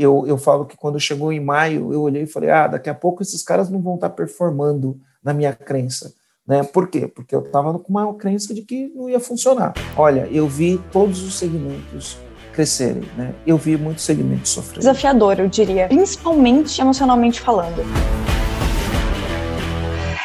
eu, eu falo que quando chegou em maio, eu olhei e falei, ah, daqui a pouco esses caras não vão estar performando na minha crença. Né? Por quê? Porque eu estava com uma crença de que não ia funcionar. Olha, eu vi todos os segmentos crescerem, né? Eu vi muitos segmentos sofrendo. Desafiador, eu diria, principalmente emocionalmente falando.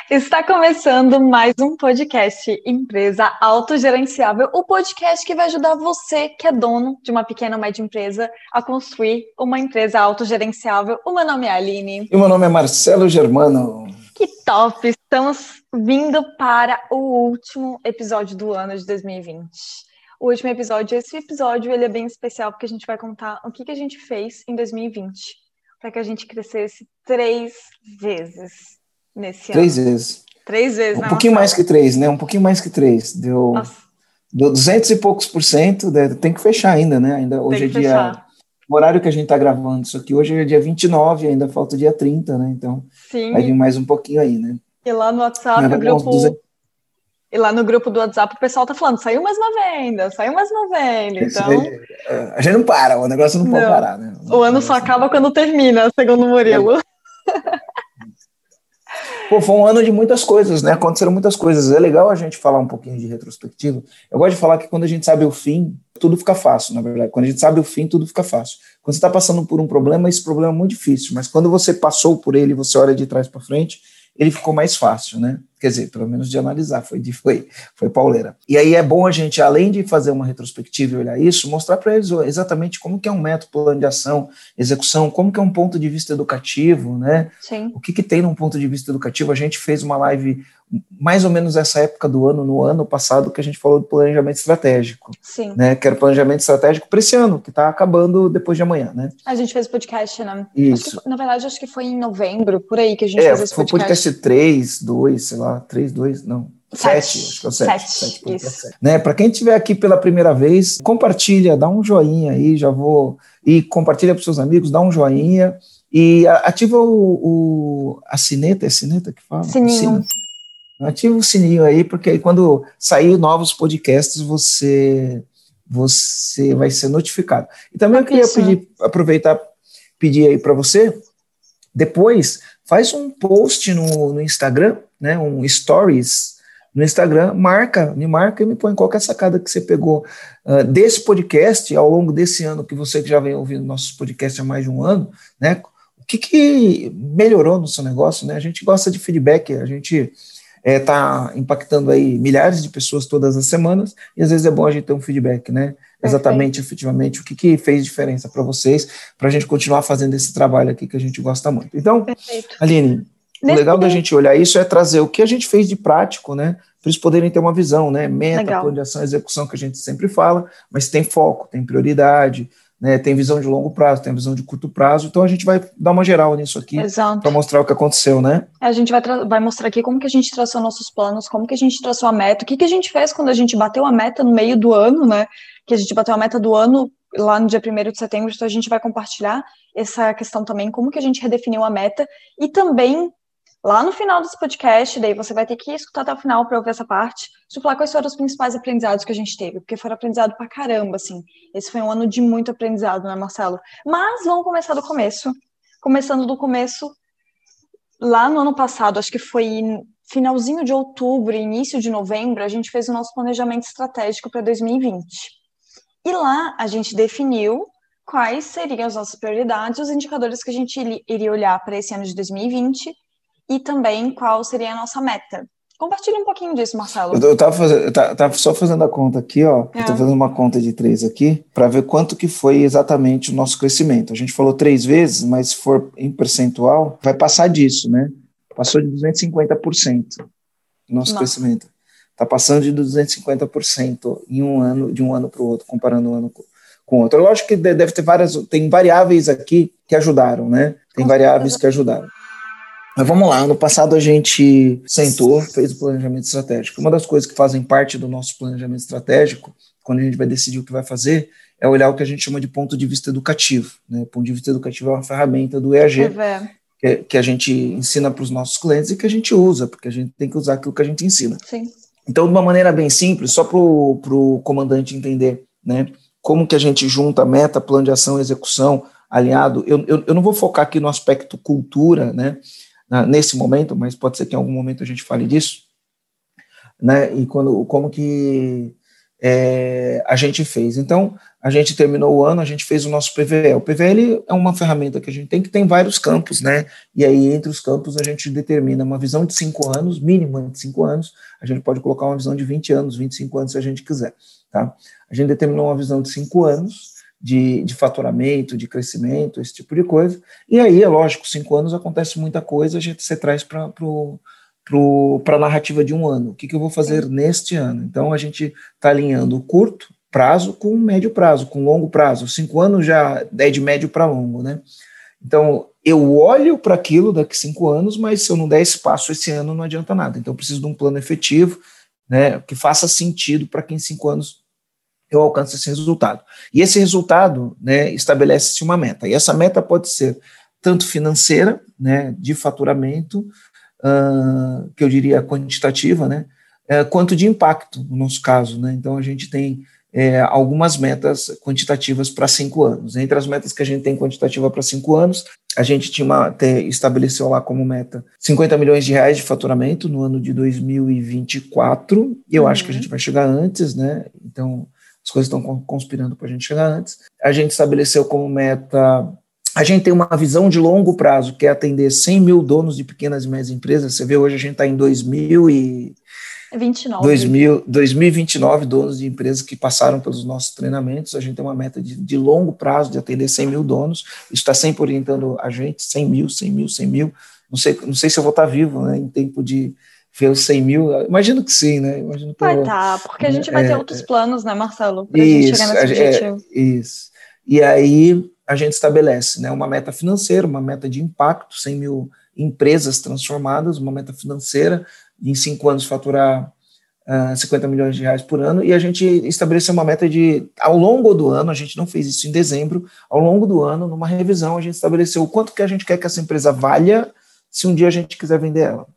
Está começando mais um podcast Empresa Autogerenciável, o podcast que vai ajudar você que é dono de uma pequena ou média empresa a construir uma empresa autogerenciável. O meu nome é Aline. E o meu nome é Marcelo Germano. Que top! Estamos vindo para o último episódio do ano de 2020. O último episódio, esse episódio ele é bem especial porque a gente vai contar o que, que a gente fez em 2020 para que a gente crescesse três vezes nesse três ano. Vezes. Três vezes. Um pouquinho mais que três, né? Um pouquinho mais que três. Deu, deu 200 e poucos por cento. Tem que fechar ainda, né? Ainda hoje é dia. Fechar. O horário que a gente está gravando isso aqui hoje é dia 29, ainda falta dia 30, né? Então Sim. vai vir mais um pouquinho aí, né? E lá no WhatsApp, o grupo. 200... E lá no grupo do WhatsApp o pessoal tá falando, saiu mais uma venda, saiu mais uma venda. Então. É, a gente não para, o negócio não, não. pode parar, né? O, o ano só acaba quando termina, segundo o Murilo. É. Pô, foi um ano de muitas coisas, né? Aconteceram muitas coisas. É legal a gente falar um pouquinho de retrospectiva. Eu gosto de falar que quando a gente sabe o fim, tudo fica fácil, na verdade. Quando a gente sabe o fim, tudo fica fácil. Quando você está passando por um problema, esse problema é muito difícil. Mas quando você passou por ele, você olha de trás para frente, ele ficou mais fácil, né? Quer dizer, pelo menos de analisar, foi, foi, foi pauleira. E aí é bom a gente, além de fazer uma retrospectiva e olhar isso, mostrar para eles exatamente como que é um método, plano de ação, execução, como que é um ponto de vista educativo, né? Sim. O que, que tem num ponto de vista educativo? A gente fez uma live mais ou menos essa época do ano, no ano passado, que a gente falou do planejamento estratégico. Sim. Né, que era o planejamento estratégico para esse ano, que está acabando depois de amanhã, né? A gente fez podcast, né? Isso. Que, na verdade, acho que foi em novembro, por aí, que a gente é, fez esse podcast. Foi podcast 3, 2, sei lá, 3, 2, não. Sete, acho que é o sete. Sete, sete, sete. Né? Para quem estiver aqui pela primeira vez, compartilha, dá um joinha aí, já vou. E compartilha para seus amigos, dá um joinha. E ativa o, o a sineta, é sineta que fala? Sininho. Ativa o sininho aí, porque aí quando sair novos podcasts, você você vai ser notificado. E também eu queria pedir, aproveitar, pedir aí para você, depois faz um post no, no Instagram, né, um stories no Instagram, marca, me marca e me põe qualquer sacada que você pegou uh, desse podcast ao longo desse ano, que você já vem ouvindo nossos podcasts há mais de um ano, né, o que, que melhorou no seu negócio, né, a gente gosta de feedback, a gente está é, tá impactando aí milhares de pessoas todas as semanas, e às vezes é bom a gente ter um feedback, né? Exatamente, efetivamente, o que, que fez diferença para vocês, para a gente continuar fazendo esse trabalho aqui que a gente gosta muito. Então, Perfeito. Aline, o legal da gente olhar isso é trazer o que a gente fez de prático, né? Para eles poderem ter uma visão, né? Meta, legal. plano de ação, execução que a gente sempre fala, mas tem foco, tem prioridade, né, tem visão de longo prazo, tem visão de curto prazo, então a gente vai dar uma geral nisso aqui para mostrar o que aconteceu, né? É, a gente vai, vai mostrar aqui como que a gente traçou nossos planos, como que a gente traçou a meta, o que, que a gente fez quando a gente bateu a meta no meio do ano, né? Que a gente bateu a meta do ano lá no dia 1 de setembro, então a gente vai compartilhar essa questão também, como que a gente redefiniu a meta e também lá no final desse podcast, daí você vai ter que escutar até o final para ouvir essa parte, falar quais foram os principais aprendizados que a gente teve, porque foram aprendizado pra caramba, assim. Esse foi um ano de muito aprendizado, né, Marcelo? Mas vamos começar do começo. Começando do começo, lá no ano passado, acho que foi finalzinho de outubro, início de novembro, a gente fez o nosso planejamento estratégico para 2020. E lá a gente definiu quais seriam as nossas prioridades, os indicadores que a gente iria olhar para esse ano de 2020 e também qual seria a nossa meta. Compartilhe um pouquinho disso, Marcelo. Eu, estava fazendo, tava só fazendo a conta aqui, ó. É. Estou fazendo uma conta de três aqui para ver quanto que foi exatamente o nosso crescimento. A gente falou três vezes, mas se for em percentual, vai passar disso, né? Passou de 250% o nosso Nossa. crescimento. Está passando de 250% em um ano, de um ano para o outro, comparando um ano com o outro. Lógico que deve ter várias, tem variáveis aqui que ajudaram, né? Tem variáveis que ajudaram. Mas vamos lá, ano passado a gente sentou, fez o planejamento estratégico. Uma das coisas que fazem parte do nosso planejamento estratégico, quando a gente vai decidir o que vai fazer, é olhar o que a gente chama de ponto de vista educativo. Né? O ponto de vista educativo é uma ferramenta do EAG, que, que, a gente ensina para os nossos clientes e que a gente usa, porque a gente tem que usar aquilo que a gente ensina. Sim. Então, de uma maneira bem simples, só para o comandante entender né, como que a gente junta meta, plano de ação execução, alinhado. Eu, eu, eu não vou focar aqui no aspecto cultura, né, nesse momento, mas pode ser que em algum momento a gente fale disso, né, e quando, como que é, a gente fez. Então, a gente terminou o ano, a gente fez o nosso PVL. O PVL é uma ferramenta que a gente tem que tem vários campos, né? E aí, entre os campos, a gente determina uma visão de cinco anos, mínima de cinco anos. A gente pode colocar uma visão de 20 anos, 25 anos, se a gente quiser, tá? A gente determinou uma visão de cinco anos de, de faturamento, de crescimento, esse tipo de coisa. E aí, é lógico, cinco anos acontece muita coisa, a gente se traz para para a narrativa de um ano. O que, que eu vou fazer neste ano? Então, a gente está alinhando o curto, prazo com médio prazo, com longo prazo. Cinco anos já é de médio para longo, né? Então, eu olho para aquilo daqui cinco anos, mas se eu não der espaço esse ano, não adianta nada. Então, eu preciso de um plano efetivo, né, que faça sentido para que em cinco anos eu alcance esse resultado. E esse resultado, né, estabelece-se uma meta. E essa meta pode ser tanto financeira, né, de faturamento, uh, que eu diria quantitativa, né, uh, quanto de impacto, no nosso caso. Né? Então, a gente tem é, algumas metas quantitativas para cinco anos. Entre as metas que a gente tem quantitativa para cinco anos, a gente tinha uma, te, estabeleceu lá como meta 50 milhões de reais de faturamento no ano de 2024, e eu uhum. acho que a gente vai chegar antes, né? Então, as coisas estão conspirando para a gente chegar antes. A gente estabeleceu como meta a gente tem uma visão de longo prazo, que é atender 100 mil donos de pequenas e médias empresas. Você vê, hoje a gente está em 2000 e 29. 2000, 2029 donos de empresas que passaram pelos nossos treinamentos. A gente tem uma meta de, de longo prazo de atender 100 mil donos. Isso está sempre orientando a gente, 100 mil, 100 mil, 100 mil. Não sei, não sei se eu vou estar vivo né, em tempo de ver os 100 mil. Imagino que sim, né? Imagino que vai estar, tá, porque a gente vai é, ter outros planos, né, Marcelo? Para a gente chegar nesse é, objetivo. É, isso. E aí a gente estabelece né, uma meta financeira, uma meta de impacto, 100 mil empresas transformadas, uma meta financeira, em cinco anos faturar uh, ah, 50 milhões de reais por ano, e a gente estabeleceu uma meta de, ao longo do ano, a gente não fez isso em dezembro, ao longo do ano, numa revisão, a gente estabeleceu o quanto que a gente quer que essa empresa valha se um dia a gente quiser vender ela.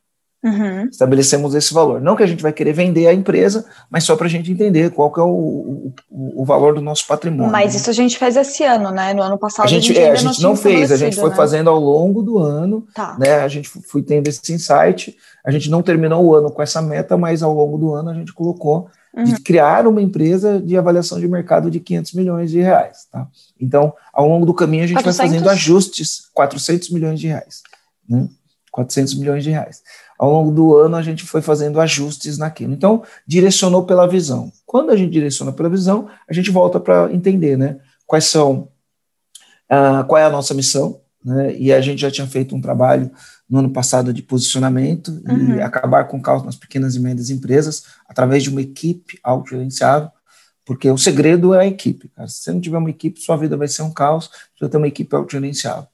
Uhum. Estabelecemos esse valor. Não que a gente vai querer vender a empresa, mas só para a gente entender qual que é o, o, o, valor do nosso patrimônio. Mas isso a gente fez esse ano, né? No ano passado a gente, a gente, é, a gente não, não fez, a gente foi né? fazendo ao longo do ano, tá. né? A gente foi tendo esse insight. A gente não terminou o ano com essa meta, mas ao longo do ano a gente colocou uhum. de criar uma empresa de avaliação de mercado de 500 milhões de reais, tá? Então, ao longo do caminho a gente 400? vai fazendo ajustes, 400 milhões de reais, né? 400 milhões de reais ao longo do ano a gente foi fazendo ajustes naquilo. Então, direcionou pela visão. Quando a gente direciona pela visão, a gente volta para entender, né? Quais são, uh, qual é a nossa missão, né? E a gente já tinha feito um trabalho no ano passado de posicionamento uhum. e acabar com o caos nas pequenas e médias empresas através de uma equipe autogerenciável, porque o segredo é a equipe. Cara. Se você não tiver uma equipe, sua vida vai ser um caos, você vai ter uma equipe autogerenciável.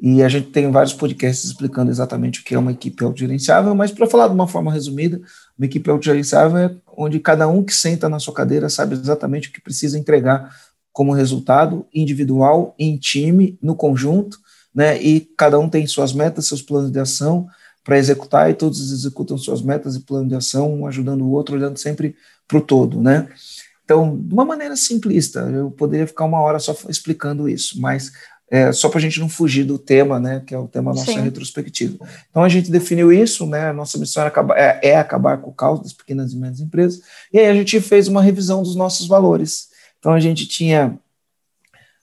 E a gente tem vários podcasts explicando exatamente o que é uma equipe autogerenciável, mas para falar de uma forma resumida, uma equipe autogerenciável é onde cada um que senta na sua cadeira sabe exatamente o que precisa entregar como resultado individual, em time, no conjunto, né? E cada um tem suas metas, seus planos de ação para executar e todos executam suas metas e plano de ação, um ajudando o outro, olhando sempre para o todo, né? Então, de uma maneira simplista, eu poderia ficar uma hora só explicando isso, mas é, só para a gente não fugir do tema, né, que é o tema nossa Sim. retrospectiva. Então a gente definiu isso, né, a nossa missão é acabar, é, é acabar com o caos das pequenas e médias empresas, e aí a gente fez uma revisão dos nossos valores. Então a gente tinha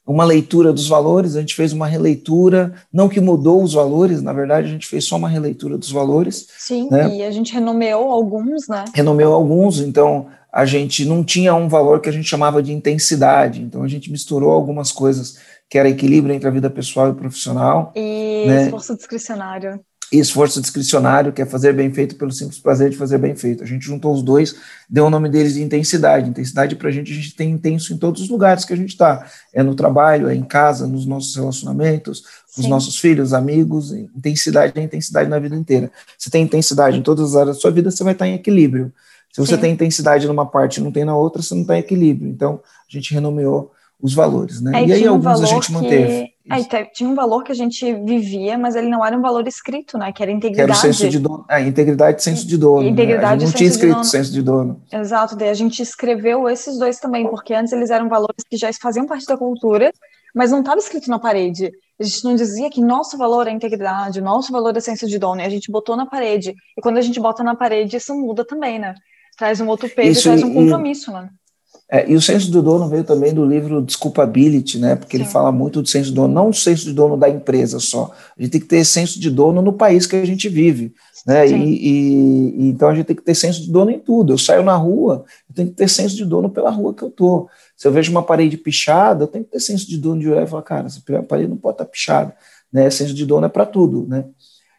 uma leitura dos valores, a gente fez uma releitura, não que mudou os valores, na verdade a gente fez só uma releitura dos valores. Sim, né? e a gente renomeou alguns, né? Renomeou alguns, então a gente não tinha um valor que a gente chamava de intensidade, então a gente misturou algumas coisas que era equilíbrio entre a vida pessoal e profissional. E né? esforço discricionário. E esforço discricionário, que é fazer bem feito pelo simples prazer de fazer bem feito. A gente juntou os dois, deu o nome deles de intensidade. Intensidade para a gente, a gente tem intenso em todos os lugares que a gente está. É no trabalho, é em casa, nos nossos relacionamentos, com os nossos filhos, amigos. Intensidade é intensidade na vida inteira. Se tem intensidade em todas as áreas da sua vida, você vai estar em equilíbrio. Se você Sim. tem intensidade numa parte e não tem na outra, você não está em equilíbrio. Então, a gente renomeou os valores, né? É, e aí alguns um a gente manteve. Que, é, tinha um valor que a gente vivia, mas ele não era um valor escrito, né? Que era integridade. Que era o senso de dono. É, integridade e senso de dono. Integridade né? A gente não tinha escrito de senso de dono. Exato, daí a gente escreveu esses dois também, porque antes eles eram valores que já faziam parte da cultura, mas não estava escrito na parede. A gente não dizia que nosso valor é integridade, nosso valor é senso de dono, e a gente botou na parede. E quando a gente bota na parede, isso muda também, né? Traz um outro peso, isso, traz um compromisso, e, né? É, e o senso do dono veio também do livro Desculpability, né? Porque Sim. ele fala muito do senso de dono, não o senso de dono da empresa só. A gente tem que ter senso de dono no país que a gente vive. Né? E, e, e, então a gente tem que ter senso de dono em tudo. Eu saio na rua, eu tenho que ter senso de dono pela rua que eu tô. Se eu vejo uma parede pichada, eu tenho que ter senso de dono de olhar e falar, cara, essa parede não pode estar pichada. Né? Senso de dono é para tudo, né?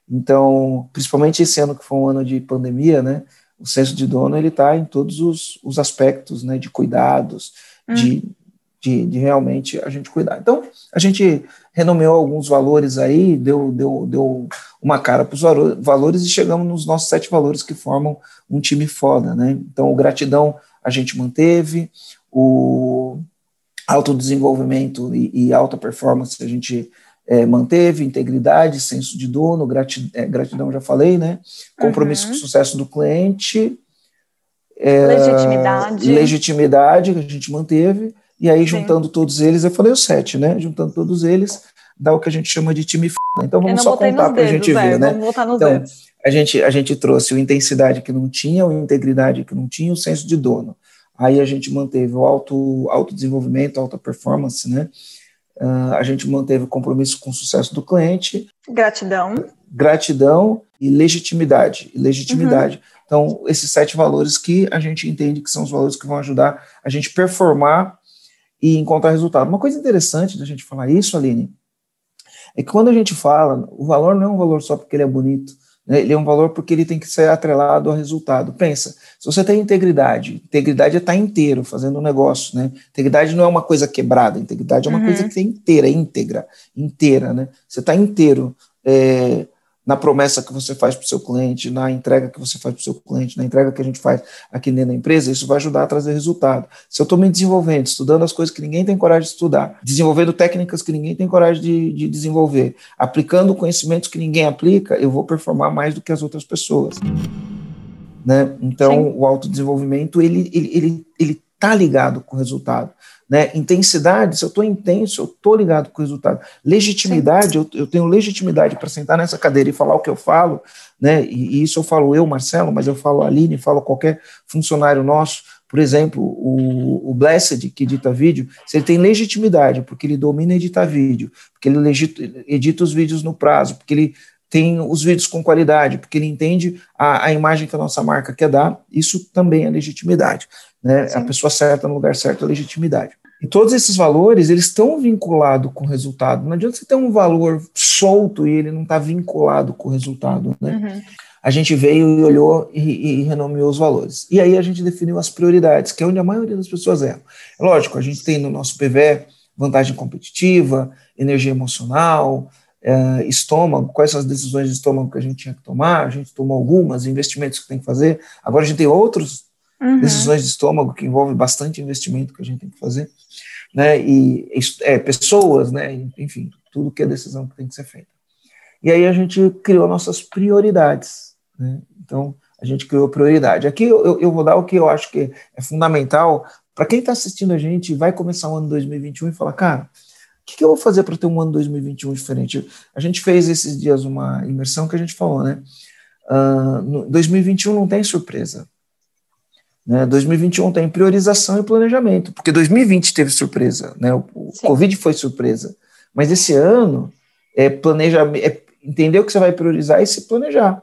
Então, principalmente esse ano que foi um ano de pandemia, né? O senso de dono ele está em todos os, os aspectos, né? De cuidados, hum. de, de, de realmente a gente cuidar. Então, a gente renomeou alguns valores aí, deu, deu, deu uma cara para os valores e chegamos nos nossos sete valores que formam um time foda, né? Então, o gratidão a gente manteve, o autodesenvolvimento e, e alta performance a gente é, manteve, integridade, senso de dono, gratidão, é, gratidão já falei, né? Compromisso uhum. com o sucesso do cliente. É, legitimidade. Legitimidade que a gente manteve. E aí, Sim. juntando todos eles, eu falei os sete, né? Juntando todos eles, dá o que a gente chama de time f. Então vamos só contar para a gente ver, é, né? Vamos voltar nos então, dedos. A gente, a gente trouxe o intensidade que não tinha, o integridade que não tinha, o senso de dono. Aí a gente manteve o auto, autodesenvolvimento, alta performance, né? Uh, a gente manteve o compromisso com o sucesso do cliente. Gratidão. Gratidão e legitimidade. E legitimidade. Uhum. Então, esses sete valores que a gente entende que são os valores que vão ajudar a gente performar e encontrar resultado. Uma coisa interessante da gente falar isso, Aline, é que quando a gente fala, o valor não é um valor só porque ele é bonito? Ele é um valor porque ele tem que ser atrelado ao resultado. Pensa, se você tem integridade, integridade é estar inteiro fazendo um negócio, né? Integridade não é uma coisa quebrada, integridade é uma uhum. coisa que é inteira, íntegra, inteira, né? Você está inteiro. É, na promessa que você faz para o seu cliente, na entrega que você faz para o seu cliente, na entrega que a gente faz aqui dentro da empresa, isso vai ajudar a trazer resultado. Se eu estou me desenvolvendo, estudando as coisas que ninguém tem coragem de estudar, desenvolvendo técnicas que ninguém tem coragem de, de desenvolver, aplicando conhecimentos que ninguém aplica, eu vou performar mais do que as outras pessoas. Né? Então, Sim. o autodesenvolvimento, ele, ele, ele, ele tá ligado com o resultado. Né? Intensidade, se eu estou intenso, eu estou ligado com o resultado. Legitimidade, eu, eu, tenho legitimidade para sentar nessa cadeira e falar o que eu falo, né? E, e, isso eu falo eu, Marcelo, mas eu falo a Aline, falo qualquer funcionário nosso. Por exemplo, o, o Blessed, que edita vídeo, se ele tem legitimidade, porque ele domina editar vídeo, porque ele edita os vídeos no prazo, porque ele tem os vídeos com qualidade, porque ele entende a, a imagem que a nossa marca quer dar, isso também é legitimidade. Né? A pessoa certa no lugar certo é legitimidade. E todos esses valores, eles estão vinculados com o resultado. Não adianta você ter um valor solto e ele não está vinculado com o resultado. Né? Uhum. A gente veio e olhou e, e, renomeou os valores. E aí a gente definiu as prioridades, que é onde a maioria das pessoas erram. É lógico, a gente tem no nosso PV vantagem competitiva, energia emocional, é, estômago, quais são as decisões de estômago que a gente tinha que tomar, a gente tomou algumas, investimentos que tem que fazer. Agora a gente tem outros uhum. decisões de estômago que envolvem bastante investimento que a gente tem que fazer, né? E é, pessoas, né? Enfim, tudo que é decisão que tem que ser feita. E aí a gente criou nossas prioridades, né? Então a gente criou prioridade. Aqui eu, eu vou dar o que eu acho que é fundamental para quem está assistindo a gente vai começar o ano 2021 e falar, cara, o que, que eu vou fazer para ter um ano 2021 diferente? A gente fez esses dias uma imersão que a gente falou, né? Uh, 2021 não tem surpresa. Né? 2021 tem priorização e planejamento, porque 2020 teve surpresa, né? o, o Covid foi surpresa, mas esse ano é planejar, é entender o que você vai priorizar e se planejar,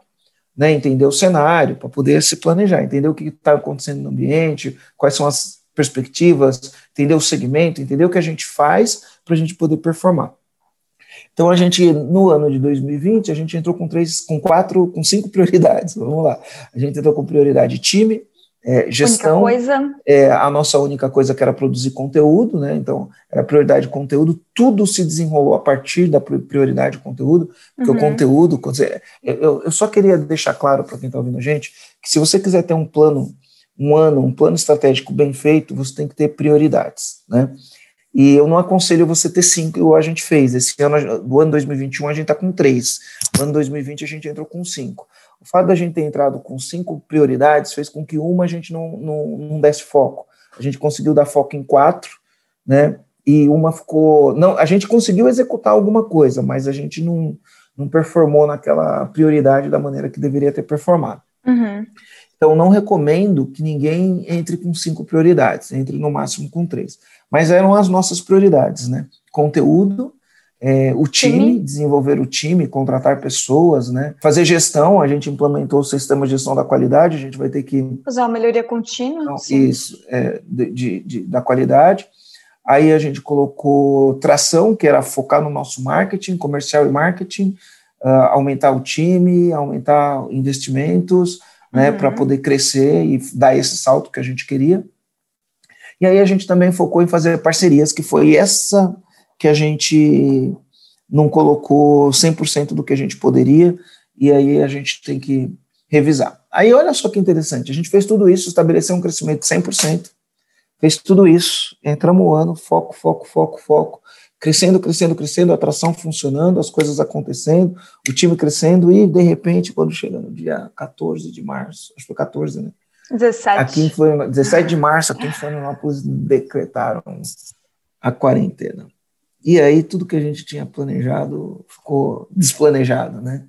né? entender o cenário para poder se planejar, entender o que está acontecendo no ambiente, quais são as perspectivas, entender o segmento, entender o que a gente faz para a gente poder performar. Então a gente no ano de 2020 a gente entrou com três, com quatro, com cinco prioridades. Vamos lá. A gente entrou com prioridade time, é, gestão coisa. é a nossa única coisa que era produzir conteúdo, né? Então, era prioridade de conteúdo, tudo se desenrolou a partir da prioridade de conteúdo, porque uhum. o conteúdo, eu, eu só queria deixar claro para quem está ouvindo a gente, que se você quiser ter um plano, um ano, um plano estratégico bem feito, você tem que ter prioridades, né? E eu não aconselho você ter cinco, igual a gente fez. Esse ano, do ano 2021, a gente está com três. No ano 2020, a gente entrou com cinco. O fato da gente ter entrado com cinco prioridades fez com que uma a gente não, não, não desse foco. A gente conseguiu dar foco em quatro, né? e uma ficou. Não, a gente conseguiu executar alguma coisa, mas a gente não, não performou naquela prioridade da maneira que deveria ter performado. Uhum. Então, não recomendo que ninguém entre com cinco prioridades, entre no máximo com três. Mas eram as nossas prioridades, né? Conteúdo, é, o time, Sim. desenvolver o time, contratar pessoas, né? Fazer gestão, a gente implementou o sistema de gestão da qualidade, a gente vai ter que... Fazer uma melhoria contínua. Então, isso, é, de, de, de, da qualidade. Aí a gente colocou tração, que era focar no nosso marketing, comercial e marketing, uh, aumentar o time, aumentar investimentos, né, uhum. para poder crescer e dar esse salto que a gente queria. E aí a gente também focou em fazer parcerias, que foi essa que a gente não colocou 100% do que a gente poderia, e aí a gente tem que revisar. Aí olha só que interessante, a gente fez tudo isso, estabeleceu um crescimento de 100%, fez tudo isso, entramos o ano, foco, foco, foco, foco, crescendo, crescendo, crescendo, a atração funcionando, as coisas acontecendo, o time crescendo, e de repente, quando chega no dia 14 de março, acho que foi 14, né? 17. Aqui em Florianópolis, 17 de março, aqui em Florianópolis, decretaram a quarentena. E aí tudo que a gente tinha planejado ficou desplanejado, né?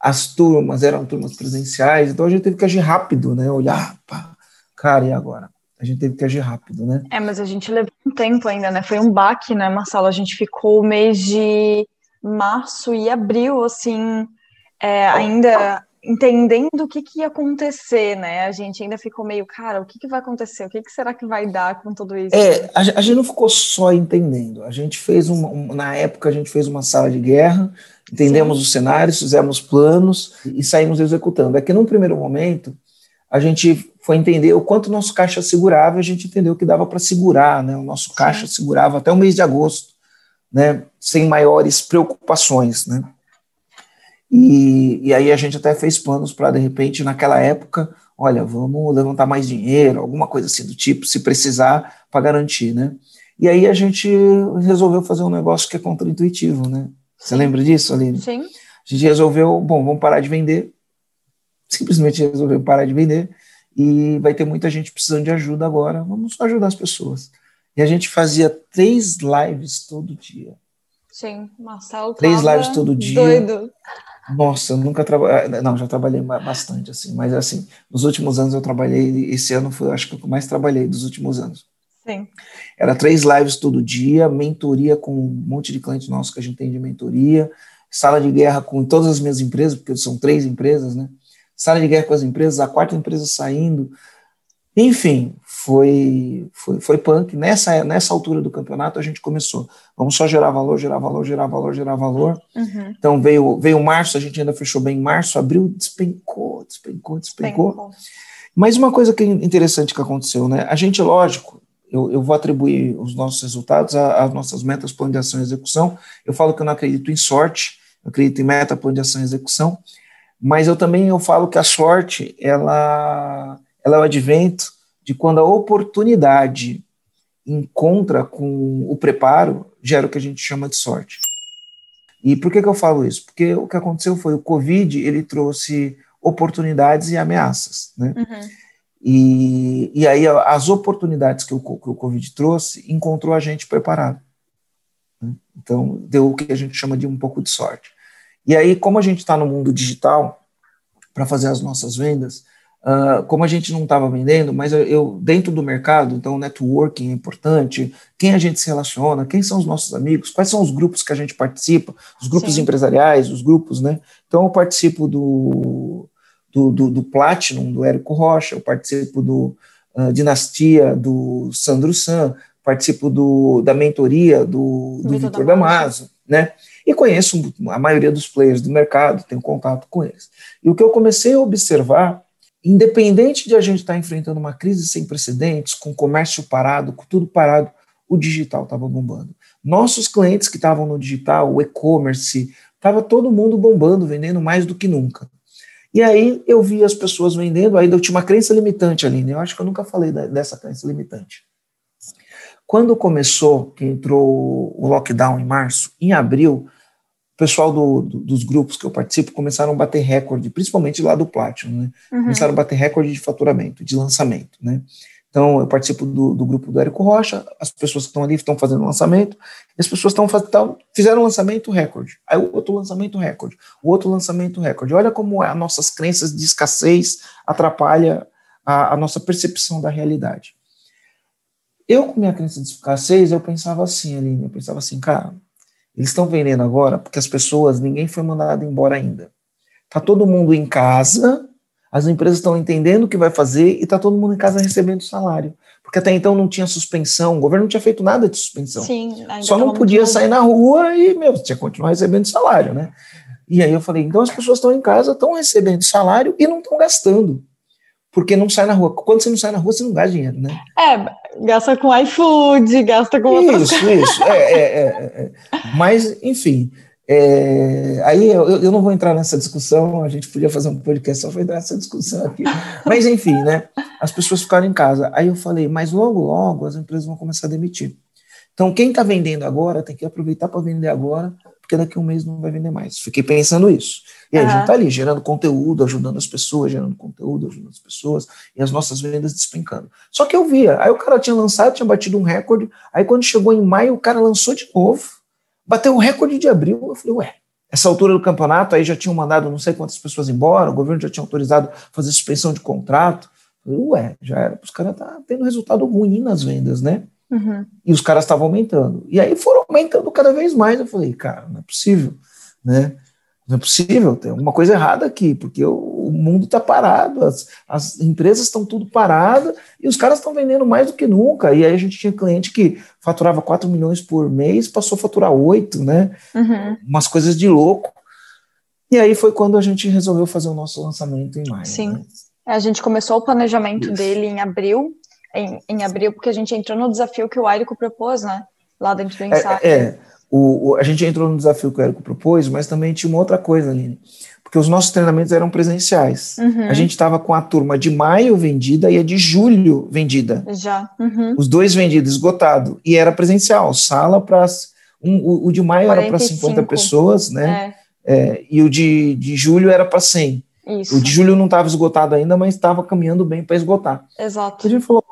As turmas eram turmas presenciais, então a gente teve que agir rápido, né? Olhar, pá, cara, e agora? A gente teve que agir rápido, né? É, mas a gente levou um tempo ainda, né? Foi um baque, né, Marcelo? A gente ficou o mês de março e abril, assim, é, ainda entendendo o que, que ia acontecer, né? A gente ainda ficou meio, cara, o que, que vai acontecer? O que, que será que vai dar com tudo isso? É, a, a gente não ficou só entendendo. A gente fez uma, um, na época a gente fez uma sala de guerra, entendemos Sim. os cenários, fizemos planos e saímos executando. É que num primeiro momento a gente foi entender o quanto o nosso caixa segurava, a gente entendeu que dava para segurar, né? O nosso caixa Sim. segurava até o mês de agosto, né? Sem maiores preocupações, né? E, e aí a gente até fez planos para, de repente, naquela época, olha, vamos levantar mais dinheiro, alguma coisa assim do tipo, se precisar, para garantir, né? E aí a gente resolveu fazer um negócio que é contraintuitivo, né? Você lembra disso, Aline? Sim. A gente resolveu, bom, vamos parar de vender, simplesmente resolveu parar de vender, e vai ter muita gente precisando de ajuda agora, vamos só ajudar as pessoas. E a gente fazia três lives todo dia. Sim, Marcelo Três lives todo dia. Doido. Nossa, eu nunca trabalhei. Eh, não, já trabalhei bastante, assim, mas assim, nos últimos anos eu trabalhei, esse ano foi, acho que eu mais trabalhei dos últimos anos. Sim. Era três lives todo dia, mentoria com um monte de clientes nossos que a gente tem de mentoria, sala de guerra com todas as minhas empresas, porque são três empresas, né? Sala de guerra com as empresas, a quarta empresa saindo. Enfim, foi, foi, foi punk. Nessa, nessa altura do campeonato a gente começou. Vamos só gerar valor, gerar valor, gerar valor, gerar valor. Uhum. Então veio, veio março, a gente ainda fechou bem em março, abril despencou, despencou, despencou. despencou. Mas uma coisa que é interessante que aconteceu, né? A gente, lógico, eu, eu vou atribuir os nossos resultados às nossas metas, plano de ação e execução. Eu falo que eu não acredito em sorte, eu acredito em meta, plano de ação e execução. Mas eu também eu falo que a sorte, ela, ela é o advento de quando a oportunidade encontra com o preparo, gera o que a gente chama de sorte. E por que, que eu falo isso? Porque o que aconteceu foi o Covid, ele trouxe oportunidades e ameaças, né? Uhum. E, e aí as oportunidades que o, que o Covid trouxe, encontrou a gente preparado. Né? Então, deu o que a gente chama de um pouco de sorte. E aí, como a gente está no mundo digital, para fazer as nossas vendas, Uh, como a gente não estava vendendo, mas eu, eu, dentro do mercado, então networking é importante, quem a gente se relaciona, quem são os nossos amigos, quais são os grupos que a gente participa, os grupos Sim. empresariais, os grupos, né? Então eu participo do, do, do, do Platinum, do Érico Rocha, eu participo do uh, Dinastia, do Sandro San, participo do, da mentoria do, do Vitor Damaso, né? E conheço a maioria dos players do mercado, tenho contato com eles. E o que eu comecei a observar independente de a gente estar tá enfrentando uma crise sem precedentes, com comércio parado, com tudo parado, o digital estava bombando. Nossos clientes que estavam no digital, o e-commerce, estava todo mundo bombando, vendendo mais do que nunca. E aí eu vi as pessoas vendendo, ainda eu tinha uma crença limitante ali, né? Eu acho que eu nunca falei dessa crença limitante. Quando começou, que entrou o lockdown em março, em abril, pessoal do, do, dos grupos que eu participo começaram a bater recorde, principalmente lá do Platinum, né? Uhum. Começaram a bater recorde de faturamento, de lançamento, né? Então, eu participo do, do grupo do Érico Rocha, as pessoas que estão ali estão fazendo lançamento, e as pessoas estão fizeram lançamento recorde, aí outro lançamento recorde, o outro lançamento recorde. Olha como as nossas crenças de escassez atrapalha a, a nossa percepção da realidade. Eu, com minha crença de escassez, eu pensava assim, Aline, eu pensava assim, cara, eles estão vendendo agora porque as pessoas, ninguém foi mandado embora ainda. Tá todo mundo em casa, as empresas estão entendendo o que vai fazer e tá todo mundo em casa recebendo salário. Porque até então não tinha suspensão, o governo não tinha feito nada de suspensão. Sim, Só não podia sair na rua e, meu, tinha que continuar recebendo salário, né? E aí eu falei, então as pessoas estão em casa, estão recebendo salário e não estão gastando porque não sai na rua. Quando você não sai na rua, você não gasta dinheiro, né? É, gasta com iFood, gasta com Isso, outras... isso. É, é, é, é, Mas, enfim, é, aí eu, eu, não vou entrar nessa discussão, a gente podia fazer um podcast só para entrar nessa discussão aqui. Mas, enfim, né? As pessoas ficaram em casa. Aí eu falei, mas logo, logo as empresas vão começar a demitir. Então, quem está vendendo agora tem que aproveitar para vender agora, porque daqui a um mês não vai vender mais. Fiquei pensando isso. E aí uhum. a gente está ali, gerando conteúdo, ajudando as pessoas, gerando conteúdo, ajudando as pessoas, e as nossas vendas despencando. Só que eu via, aí o cara tinha lançado, tinha batido um recorde, aí quando chegou em maio, o cara lançou de novo, bateu o recorde de abril, eu falei, ué, essa altura do campeonato, aí já tinham mandado não sei quantas pessoas embora, o governo já tinha autorizado fazer suspensão de contrato. Eu falei, ué, já era, os caras tá tendo resultado ruim nas vendas, né? Uhum. E os caras estavam aumentando. E aí foram aumentando cada vez mais. Eu falei, cara, não é possível, né? Não é possível, tem alguma coisa errada aqui, porque o, o mundo está parado, as, as empresas estão tudo paradas e os caras estão vendendo mais do que nunca. E aí a gente tinha cliente que faturava 4 milhões por mês, passou a faturar 8, né? Uhum. Umas coisas de louco. E aí foi quando a gente resolveu fazer o nosso lançamento em maio. Sim. Né? A gente começou o planejamento Isso. dele em abril em, em abril, porque a gente entrou no desafio que o Airico propôs, né? Lá dentro do Insight. É, é o, o, a gente entrou no desafio que o Airico propôs, mas também tinha uma outra coisa, Aline. Porque os nossos treinamentos eram presenciais. Uhum. A gente estava com a turma de maio vendida e a de julho vendida. Já. Uhum. Os dois vendidos, esgotado. E era presencial, sala para. Um, o, o, de maio 45. era para 50 pessoas, né? É. É, e o de, de julho era para 100. Isso. O de julho não estava esgotado ainda, mas estava caminhando bem para esgotar. Exato. A gente falou,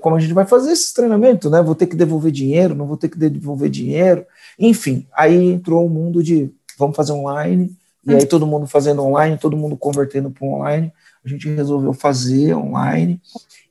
como a gente vai fazer esse treinamento, né? Vou ter que devolver dinheiro, não vou ter que devolver dinheiro. Enfim, aí entrou o mundo de vamos fazer online, e aí todo mundo fazendo online, todo mundo convertendo para online. A gente resolveu fazer online.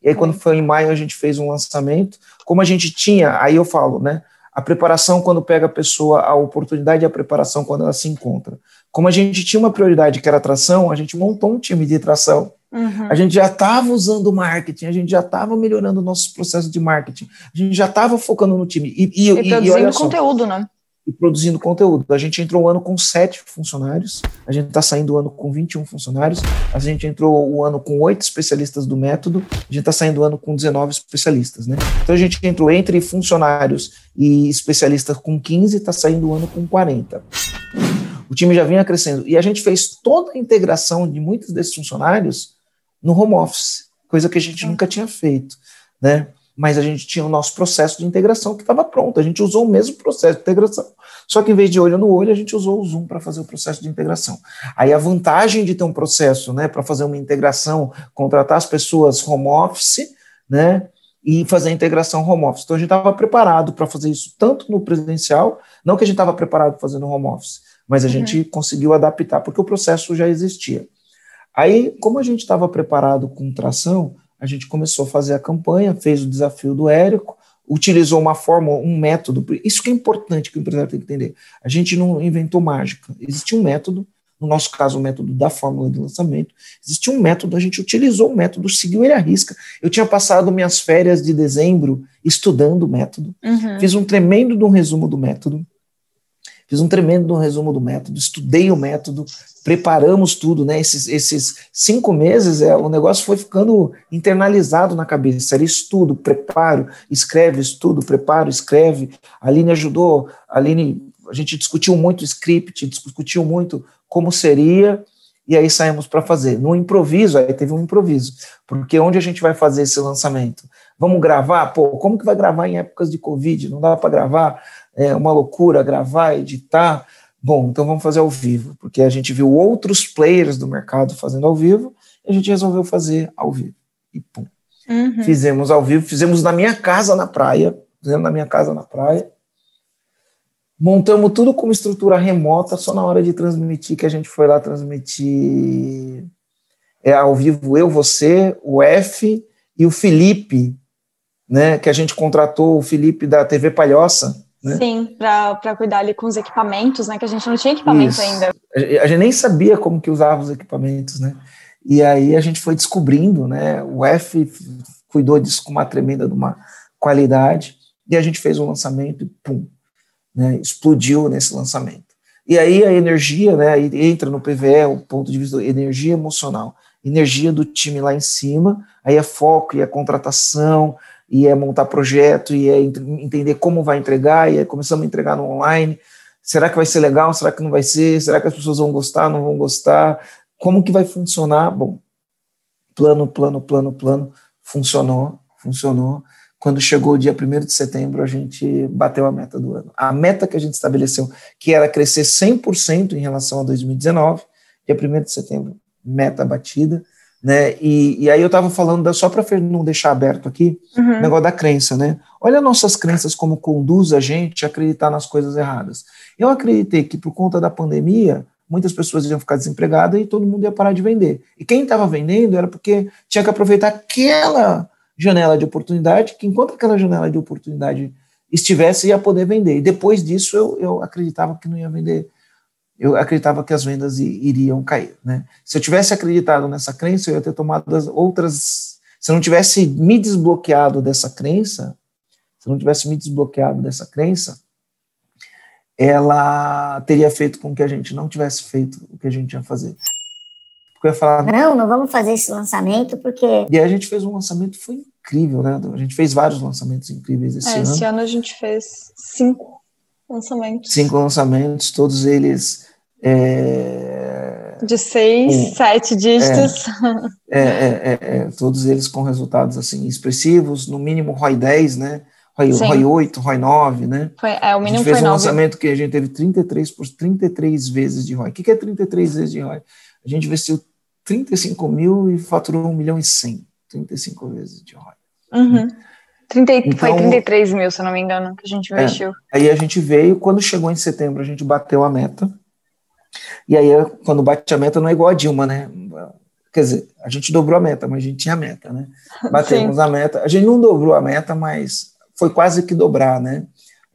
E aí, quando foi em maio, a gente fez um lançamento. Como a gente tinha, aí eu falo, né? A preparação quando pega a pessoa, a oportunidade e a preparação quando ela se encontra. Como a gente tinha uma prioridade que era atração, a gente montou um time de atração Uhum. A gente já estava usando o marketing, a gente já estava melhorando nossos processos de marketing, a gente já estava focando no time. E, e, e produzindo e conteúdo, né? E produzindo conteúdo. A gente entrou o ano com sete funcionários, a gente está saindo o ano com 21 funcionários, a gente entrou o ano com oito especialistas do método, a gente está saindo o ano com 19 especialistas, né? Então a gente entrou entre funcionários e especialistas com 15, está saindo o ano com 40. O time já vinha crescendo. E a gente fez toda a integração de muitos desses funcionários no home office, coisa que a gente nunca tinha feito, né? Mas a gente tinha o nosso processo de integração que estava pronto, a gente usou o mesmo processo de integração. Só que em vez de olho no olho, a gente usou o Zoom para fazer o processo de integração. Aí a vantagem de ter um processo, né, para fazer uma integração, contratar as pessoas home office, né, e fazer a integração home office. Então a gente estava preparado para fazer isso tanto no presencial, não que a gente estava preparado para fazer no home office, mas a uhum. gente conseguiu adaptar porque o processo já existia. Aí, como a gente estava preparado com tração, a gente começou a fazer a campanha, fez o desafio do Érico, utilizou uma forma, um método. Isso que é importante que o empresário tem que entender. A gente não inventou mágica. Existia um método, no nosso caso, o método da fórmula de lançamento. Existia um método, a gente utilizou o método, seguiu ele à risca. Eu tinha passado minhas férias de dezembro estudando o método, uhum. fiz um tremendo de um resumo do método. Fiz um tremendo resumo do método, estudei o método, preparamos tudo, né? Esses, esses cinco meses, é, o negócio foi ficando internalizado na cabeça. Era estudo, preparo, escreve, estudo, preparo, escreve. A Aline ajudou, a Aline, a gente discutiu muito o script, discutiu muito como seria, e aí saímos para fazer. No improviso, aí teve um improviso, porque onde a gente vai fazer esse lançamento? Vamos gravar? Pô, como que vai gravar em épocas de Covid? Não dá para gravar? é uma loucura gravar, editar. Bom, então vamos fazer ao vivo, porque a gente viu outros players do mercado fazendo ao vivo e a gente resolveu fazer ao vivo. E pum. Uhum. Fizemos ao vivo, fizemos na minha casa na praia, fizemos na minha casa na praia. Montamos tudo como estrutura remota, só na hora de transmitir que a gente foi lá transmitir é, ao vivo eu, você, o F e o Felipe, né, que a gente contratou o Felipe da TV Palhoça. Né? Sim, para cuidar ali com os equipamentos, né? Que a gente não tinha equipamento Isso. ainda. A gente nem sabia como que usava os equipamentos, né? E aí a gente foi descobrindo, né? O F cuidou disso com uma tremenda de uma qualidade, e a gente fez um lançamento e pum, né, explodiu nesse lançamento. E aí a energia, né, entra no PVE, o ponto de vista da energia emocional, energia do time lá em cima, aí é foco, e é contratação, e é montar projeto, e é entender como vai entregar, e é começamos a entregar no online, será que vai ser legal, será que não vai ser, será que as pessoas vão gostar, não vão gostar, como que vai funcionar, bom, plano, plano, plano, plano, funcionou, funcionou, quando chegou o dia 1 de setembro, a gente bateu a meta do ano. A meta que a gente estabeleceu, que era crescer 100% em relação a 2019, dia 1 de setembro, meta batida. Né? E, e aí eu estava falando, só para não deixar aberto aqui, uhum. o negócio da crença. Né? Olha nossas crenças como conduz a gente a acreditar nas coisas erradas. Eu acreditei que por conta da pandemia, muitas pessoas iam ficar desempregadas e todo mundo ia parar de vender. E quem estava vendendo era porque tinha que aproveitar aquela janela de oportunidade, que enquanto aquela janela de oportunidade estivesse, ia poder vender. E depois disso, eu, eu acreditava que não ia vender, eu acreditava que as vendas iriam cair. Né? Se eu tivesse acreditado nessa crença, eu ia ter tomado outras. Se eu não tivesse me desbloqueado dessa crença, se eu não tivesse me desbloqueado dessa crença, ela teria feito com que a gente não tivesse feito o que a gente ia fazer. Porque eu ia falar. Não, não vamos fazer esse lançamento, porque. E aí a gente fez um lançamento, foi incrível, né? A gente fez vários lançamentos incríveis esse é, ano. Esse ano a gente fez cinco lançamentos. Cinco lançamentos, todos eles. É... De seis, um, sete dígitos. É, é, é, é, todos eles com resultados assim expressivos, no mínimo ROI 10, né? ROI, ROI 8, ROI 9, né? Foi, é, o mínimo a gente fez um 9. lançamento que a gente teve 33 por 33 vezes de ROI. O que é 33 vezes de ROI? A gente investiu 35 mil e faturou 1 milhão e 100. 35 vezes de ROI. Uhum. 30, então, foi 33 mil, se não me engano, que a gente investiu. É, aí a gente veio, quando chegou em setembro, a gente bateu a meta. E aí, quando bate a meta, não é igual a Dilma, né? Quer dizer, a gente dobrou a meta, mas a gente tinha meta, né? Batemos Sim. a meta. A gente não dobrou a meta, mas foi quase que dobrar, né?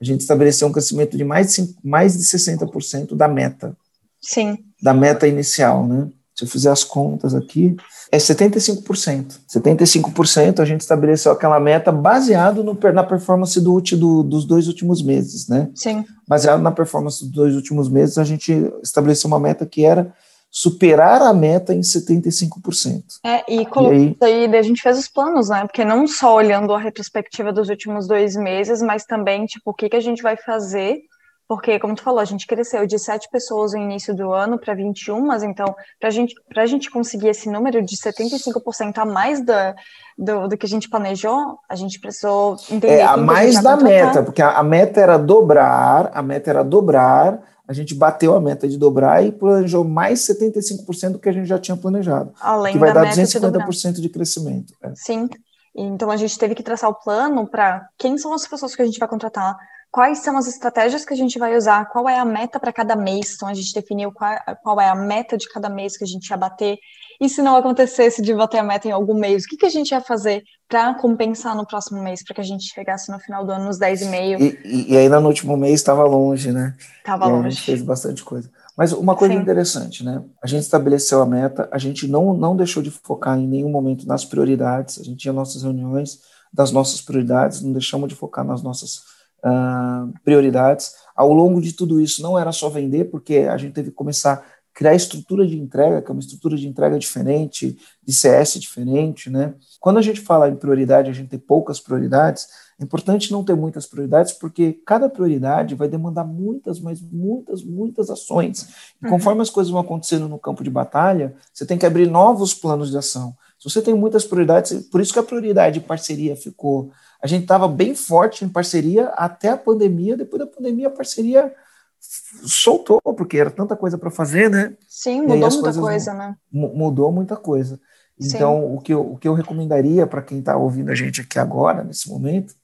A gente estabeleceu um crescimento de mais de, mais de 60% da meta. Sim. Da meta inicial, né? Se eu fizer as contas aqui, é 75%. 75% a gente estabeleceu aquela meta baseado no, na performance do, do, dos dois últimos meses, né? Sim. Baseado na performance dos dois últimos meses, a gente estabeleceu uma meta que era superar a meta em 75%. É, e, e aí, aí a gente fez os planos, né? Porque não só olhando a retrospectiva dos últimos dois meses, mas também, tipo, o que, que a gente vai fazer porque, como tu falou, a gente cresceu de 7 pessoas no início do ano para 21, mas então, para gente, a gente conseguir esse número de 75% a mais da, do, do que a gente planejou, a gente precisou entender. É, a mais a da meta, porque a, a, meta era dobrar, a meta era dobrar, a gente bateu a meta de dobrar e planejou mais 75% do que a gente já tinha planejado. Além que vai dar 250% de, de crescimento. É. Sim. Então a gente teve que traçar o plano para quem são as pessoas que a gente vai contratar, quais são as estratégias que a gente vai usar, qual é a meta para cada mês, então a gente definiu qual, qual, é a meta de cada mês que a gente ia bater, e se não acontecesse de bater a meta em algum mês, o que, que a gente ia fazer para compensar no próximo mês, para que a gente chegasse no final do ano nos 10,5? E, e, e ainda no último mês estava longe, né? Estava longe. A gente fez bastante coisa. Mas uma coisa Sim. interessante, né? A gente estabeleceu a meta, a gente não, não deixou de focar em nenhum momento nas prioridades, a gente tinha nossas reuniões das nossas prioridades, não deixamos de focar nas nossas uh, prioridades. Ao longo de tudo isso, não era só vender, porque a gente teve que começar a criar estrutura de entrega, que é uma estrutura de entrega diferente, de CS diferente, né? Quando a gente fala em prioridade, a gente tem poucas prioridades, é importante não ter muitas prioridades, porque cada prioridade vai demandar muitas, mas muitas, muitas ações. E uhum. conforme as coisas vão acontecendo no campo de batalha, você tem que abrir novos planos de ação. Se você tem muitas prioridades, por isso que a prioridade de parceria ficou a gente estava bem forte em parceria até a pandemia. Depois da pandemia, a parceria soltou, porque era tanta coisa para fazer, né? Sim, mudou muita coisa, né? Mudou muita coisa. Então, o que, eu, o que eu recomendaria para quem está ouvindo a gente aqui agora, nesse momento,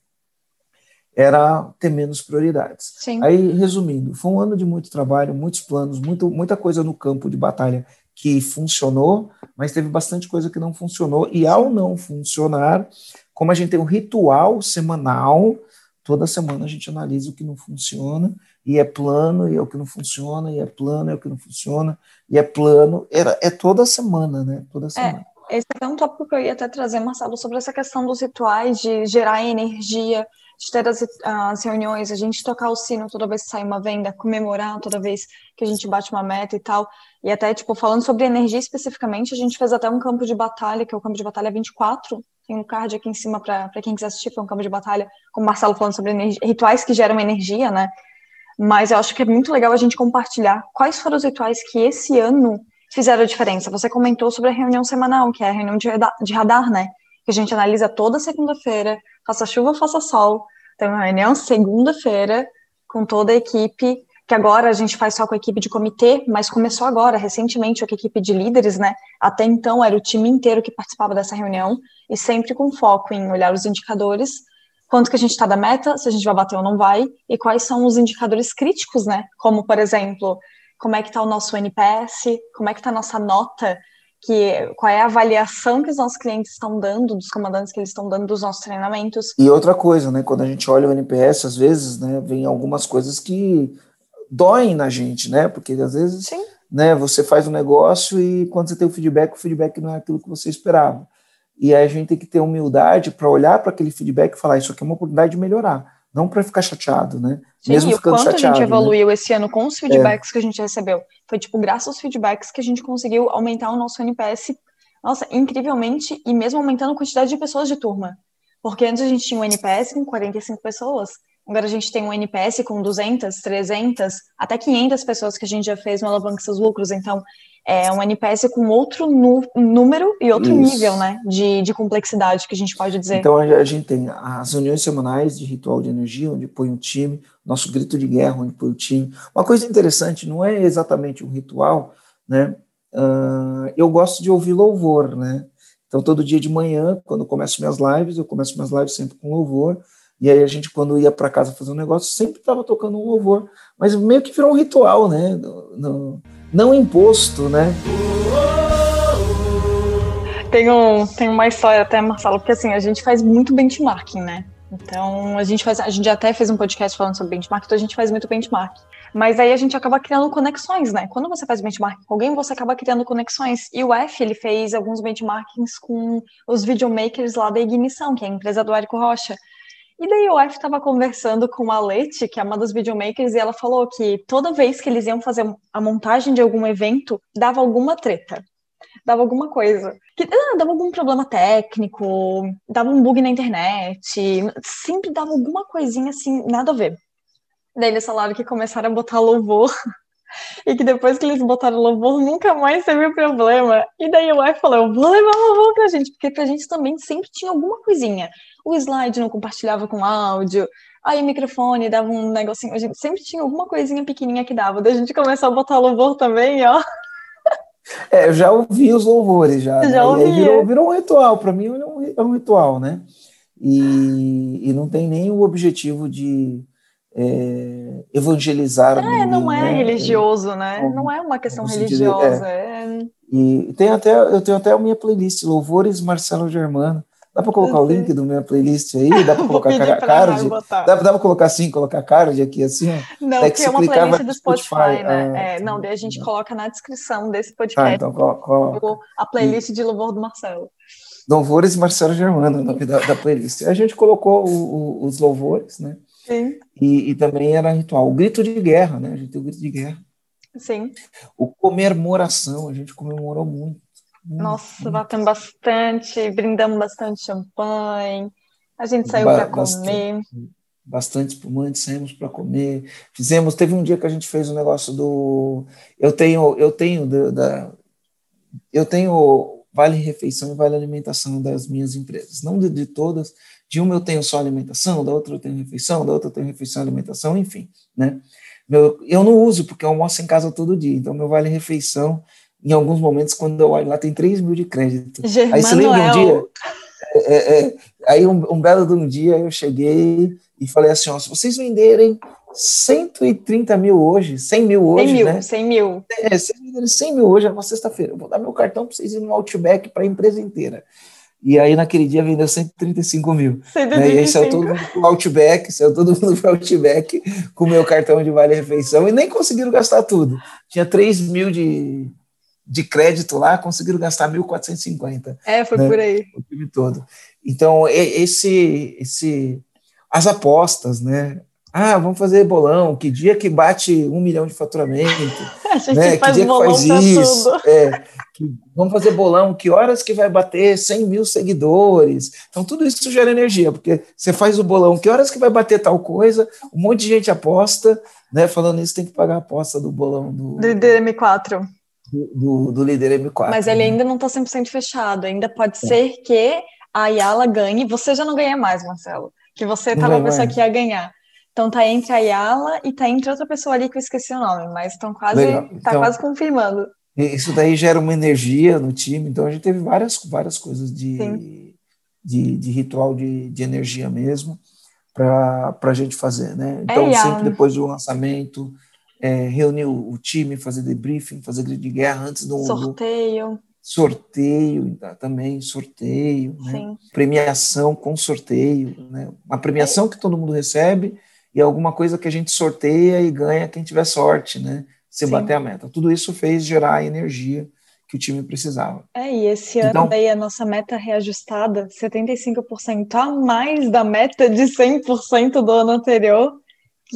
era ter menos prioridades. Sim. Aí, resumindo, foi um ano de muito trabalho, muitos planos, muito, muita coisa no campo de batalha que funcionou, mas teve bastante coisa que não funcionou. E ao não funcionar, como a gente tem um ritual semanal, toda semana a gente analisa o que não funciona, e é plano, e é o que não funciona, e é plano, e é o que não funciona, e é plano. Era, é toda semana, né? Toda é, semana. É, esse é um tópico que eu ia até trazer, Marcelo, sobre essa questão dos rituais, de gerar energia, de ter as, as, reuniões, a gente tocar o sino toda vez que sai uma venda, comemorar toda vez que a gente bate uma meta e tal. E até, tipo, falando sobre energia especificamente, a gente fez até um campo de batalha, que é o campo de batalha 24. Tem um card aqui em cima para quem quiser assistir, foi um campo de batalha, com o Marcelo falando sobre energia, rituais que geram energia, né? Mas eu acho que é muito legal a gente compartilhar quais foram os rituais que esse ano fizeram a diferença. Você comentou sobre a reunião semanal, que é a reunião de radar, de radar né? Que a gente analisa toda segunda-feira, faça chuva, faça sol. Tem uma reunião segunda-feira com toda a equipe, que agora a gente faz só com a equipe de comitê, mas começou agora, recentemente, com a equipe de líderes, né? Até então era o time inteiro que participava dessa reunião, e sempre com foco em olhar os indicadores, quanto que a gente está da meta, se a gente vai bater ou não vai, e quais são os indicadores críticos, né? Como, por exemplo, como é que está o nosso NPS, como é que está a nossa nota que qual é a avaliação que os nossos clientes estão dando, dos comandantes que eles estão dando dos nossos treinamentos. E outra coisa, né, quando a gente olha o NPS, às vezes, né, vem algumas coisas que doem na gente, né, porque às vezes, Sim. né, você faz um negócio e quando você tem o feedback, o feedback não é aquilo que você esperava. E aí a gente tem que ter humildade para olhar para aquele feedback e falar, isso aqui é uma oportunidade de melhorar não para ficar chateado, né? Sim, Mesmo e ficando quanto chateado, a gente né? evoluiu né? esse ano com os feedbacks é. que a gente recebeu. Foi, tipo, graças aos feedbacks que a gente conseguiu aumentar o nosso NPS, nossa, incrivelmente, e mesmo aumentando a quantidade de pessoas de turma. Porque antes a gente tinha um NPS com 45 pessoas, agora a gente tem um NPS com 200, 300, até 500 pessoas que a gente já fez no Alavanca Seus Lucros. Então, é um NPS com outro número e outro Isso. nível né, de, de complexidade que a gente pode dizer. Então a gente tem as reuniões semanais de ritual de energia, onde põe um time, nosso grito de guerra, onde põe o time. Uma coisa interessante, não é exatamente um ritual, né? Uh, eu gosto de ouvir louvor, né? Então todo dia de manhã, quando começo minhas lives, eu começo minhas lives sempre com louvor. E aí a gente, quando ia para casa fazer um negócio, sempre estava tocando um louvor. Mas meio que virou um ritual, né? No, no, não imposto, né? Tem, um, tem uma história até, Marcelo, porque assim, a gente faz muito benchmarking, né? Então, a gente faz, a gente até fez um podcast falando sobre benchmark, então a gente faz muito benchmark. Mas aí a gente acaba criando conexões, né? Quando você faz benchmark com alguém, você acaba criando conexões. E o F, ele fez alguns benchmarkings com os videomakers lá da Ignição, que é a empresa do Érico Rocha. E daí o F estava conversando com a Leti, que é uma das videomakers, e ela falou que toda vez que eles iam fazer a montagem de algum evento, dava alguma treta. Dava alguma coisa. Que, ah, dava algum problema técnico, dava um bug na internet, sempre dava alguma coisinha assim, nada a ver. Daí eles falaram que começaram a botar louvor e que depois que eles botaram louvor, nunca mais teve problema. E daí o F falou: Eu vou levar louvor pra gente, porque pra gente também sempre tinha alguma coisinha o slide não compartilhava com áudio, aí o microfone dava um negocinho, a gente sempre tinha alguma coisinha pequenininha que dava, daí a gente começou a botar louvor também, ó. É, eu já ouvi os louvores já. Já né? ouvi. Virou, virou, um ritual, para mim é um, é um, ritual, né? E, e não tem nem o objetivo de é, evangelizar. É, ninguém, não é né? religioso, né? Como, não é uma questão religiosa. É. é. E tem até, eu tenho até a minha playlist, Louvores Marcelo Germano. Dá para colocar o link do minha playlist aí? Dá para colocar card? Dá, dá para colocar assim, colocar card aqui assim? Não, porque é uma playlist do Spotify, Spotify né? Ah, é, não, daí a gente coloca na descrição desse podcast. Ah, então coloca. A playlist de louvor do Marcelo. Louvores Marcelo Germano, o nome da, da playlist. A gente colocou o, o, os louvores, né? Sim. E, e, também era ritual. O grito de guerra, né? A gente tem o grito de guerra. Sim. O comemoração, a gente comemorou muito. Nossa, batemos bastante, brindamos bastante champanhe, a gente saiu ba para comer. Bastante espumante, saímos para comer. Fizemos, teve um dia que a gente fez o um negócio do. Eu tenho, eu tenho da, da eu tenho vale refeição e vale alimentação das minhas empresas, não de, de, todas. De uma eu tenho só alimentação, da outra eu tenho refeição, da outra eu tenho refeição e alimentação, enfim, né? Meu, eu não uso porque eu almoço em casa todo dia, então meu vale refeição em alguns momentos, quando eu olho lá, tem 3 mil de crédito. Germanoel. Aí você lembra um dia? É, é, é, aí um, um, belo de um dia eu cheguei e falei assim: ó, se vocês venderem 130 mil hoje, 100 mil hoje, 100 mil, né? 100 mil. É, se venderem 100 mil hoje, é uma sexta-feira. Eu vou dar meu cartão para vocês irem no Outback para a empresa inteira. E aí, naquele dia, vendeu 135 mil. 135. Né? E aí saiu todo mundo pro Outback, saiu todo mundo pro Outback com o meu cartão de vale-refeição e nem conseguiram gastar tudo. Tinha 3 mil de, de crédito lá, conseguiram gastar 1.450. É, foi né? por aí. O time todo. Então, esse, esse, as apostas, né? Ah, vamos fazer bolão. Que dia que bate um milhão de faturamento? A gente né? faz que dia que faz isso? É, vamos fazer bolão. Que horas que vai bater 100 mil seguidores? Então, tudo isso gera energia, porque você faz o bolão. Que horas que vai bater tal coisa? Um monte de gente aposta. Né? Falando isso, tem que pagar a aposta do bolão do, do M4. Do, do, do líder M4. Mas ele né? ainda não está 100% fechado. Ainda pode é. ser que a Ayala ganhe. Você já não ganha mais, Marcelo. Que você estava uma pessoa que ia ganhar. Então tá entre a Yala e tá entre outra pessoa ali que eu esqueci o nome, mas estão quase, tá então, quase confirmando. Isso daí gera uma energia no time, então a gente teve várias, várias coisas de, de, de, ritual de, de energia mesmo para a gente fazer, né? Então é, sempre depois do lançamento, é, reunir o, o, time, fazer debriefing, fazer grito de guerra antes do sorteio. Do, sorteio também, sorteio, né? premiação com sorteio, né? uma premiação que todo mundo recebe e alguma coisa que a gente sorteia e ganha quem tiver sorte, né? Se Sim. bater a meta. Tudo isso fez gerar a energia que o time precisava. É, e esse então, ano aí a nossa meta reajustada, 75% a mais da meta de 100% do ano anterior,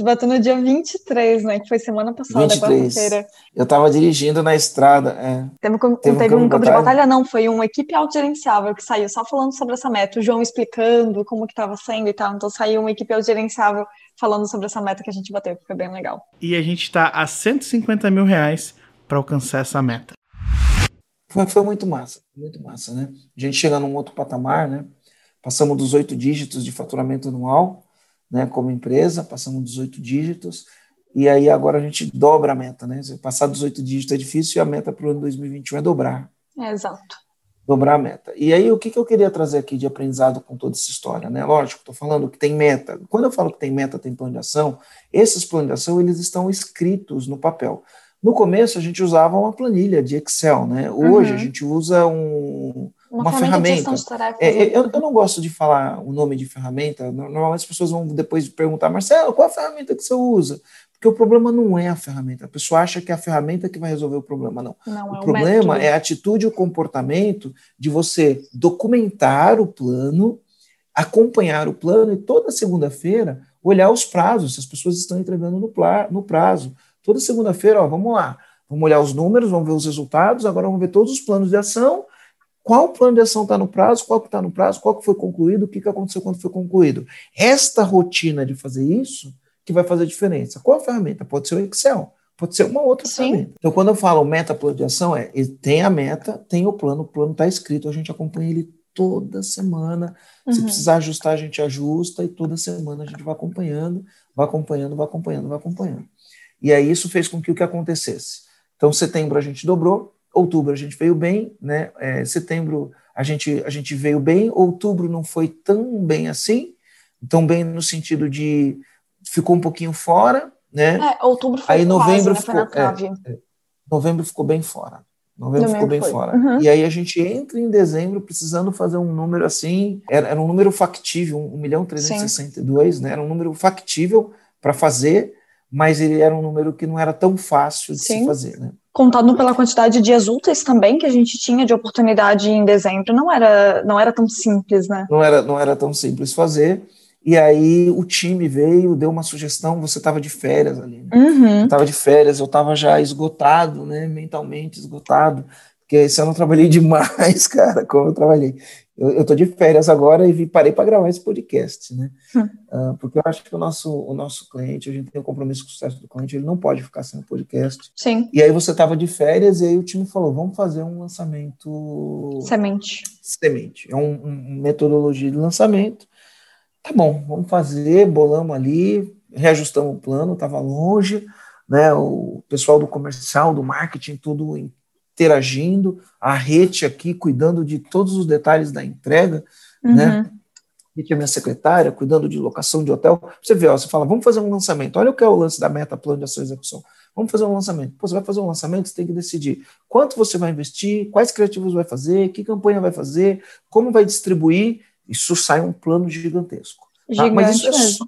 bateu no dia 23, né? Que foi semana passada, quarta-feira. Eu estava dirigindo na estrada. É. Teve, um, teve, teve um, campo de batalha? Não, foi uma equipe autogerenciável que saiu só falando sobre essa meta. O João explicando como que estava sendo e tal. Então saiu uma equipe autogerenciável falando sobre essa meta que a gente bateu, que foi bem legal. E a gente está a 150 mil reais para alcançar essa meta. Foi, foi muito massa, muito massa, né? A gente chega num outro patamar, né? Passamos dos oito dígitos de faturamento anual né, como empresa, passamos 18 dígitos, e aí agora a gente dobra a meta, né? Passar 18 dígitos é difícil e a meta para o ano 2021 é dobrar. É, exato. Dobrar a meta. E aí, o que, que eu queria trazer aqui de aprendizado com toda essa história, né? Lógico, estou falando que tem meta. Quando eu falo que tem meta, tem plano de ação, esses planos de ação, eles estão escritos no papel. No começo, a gente usava uma planilha de Excel, né? Hoje, uhum. a gente usa um, uma, uma ferramenta. É, né? eu, eu, não gosto de falar o nome de ferramenta. Normalmente as pessoas vão depois perguntar, Marcelo, qual a ferramenta que você usa? Porque o problema não é a ferramenta. A pessoa acha que é a ferramenta que vai resolver o problema. Não. não o é problema o é a atitude e o comportamento de você documentar o plano, acompanhar o plano e toda segunda-feira olhar os prazos, se as pessoas estão entregando no, no prazo. Toda segunda-feira, vamos lá, vamos olhar os números, vamos ver os resultados, agora vamos ver todos os planos de ação qual plano de ação está no prazo, qual que está no prazo, qual que foi concluído, o que, que aconteceu quando foi concluído. Esta rotina de fazer isso que vai fazer a diferença. Qual a ferramenta? Pode ser o Excel, pode ser uma outra Sim. ferramenta. Então, quando eu falo meta, plano de ação, é tem a meta, tem o plano, o plano está escrito, a gente acompanha ele toda semana. Uhum. Se precisar ajustar, a gente ajusta e toda semana a gente vai acompanhando, vai acompanhando, vai acompanhando, vai acompanhando. E aí isso fez com que o que acontecesse? Então, setembro a gente dobrou, Outubro a gente veio bem, né? É, setembro a gente, a gente veio bem, outubro não foi tão bem assim, tão bem no sentido de ficou um pouquinho fora, né? É, outubro foi Aí novembro quase, né? ficou, é, é, novembro ficou bem fora. Novembro ficou bem foi. fora. Uhum. E aí a gente entra em dezembro precisando fazer um número assim, era, era um número factível, 1 milhão 362, né? Era um número factível para fazer, mas ele era um número que não era tão fácil de Sim. se fazer, né? contado pela quantidade de dias úteis também que a gente tinha de oportunidade em dezembro, não era, não era tão simples, né? Não era, não era tão simples fazer. E aí o time veio, deu uma sugestão, você estava de férias ali. Né? Uhum. Estava de férias, eu estava já esgotado, né? Mentalmente esgotado. Porque esse ano eu trabalhei demais, cara, como eu trabalhei eu, tô de férias agora e vi, parei para gravar esse podcast, né? Uh, porque eu acho que o nosso, o nosso cliente, a gente tem um compromisso com o sucesso do cliente, ele não pode ficar sem o podcast. Sim. E aí você estava de férias e aí o time falou, vamos fazer um lançamento... Semente. Semente. É uma um metodologia de lançamento. Tá bom, vamos fazer, bolamos ali, reajustamos o plano, estava longe, né? O pessoal do comercial, do marketing, tudo interagindo, a rede aqui cuidando de todos os detalhes da entrega, né? uhum. né? E a minha secretária cuidando de locação de hotel. Você vê, ó, você fala, vamos fazer um lançamento. Olha o que é o lance da meta, plano de ação e execução. Vamos fazer um lançamento. Pô, você vai fazer um lançamento, você tem que decidir quanto você vai investir, quais criativos vai fazer, que campanha vai fazer, como vai distribuir. Isso sai um plano gigantesco. Tá? Mas isso é só,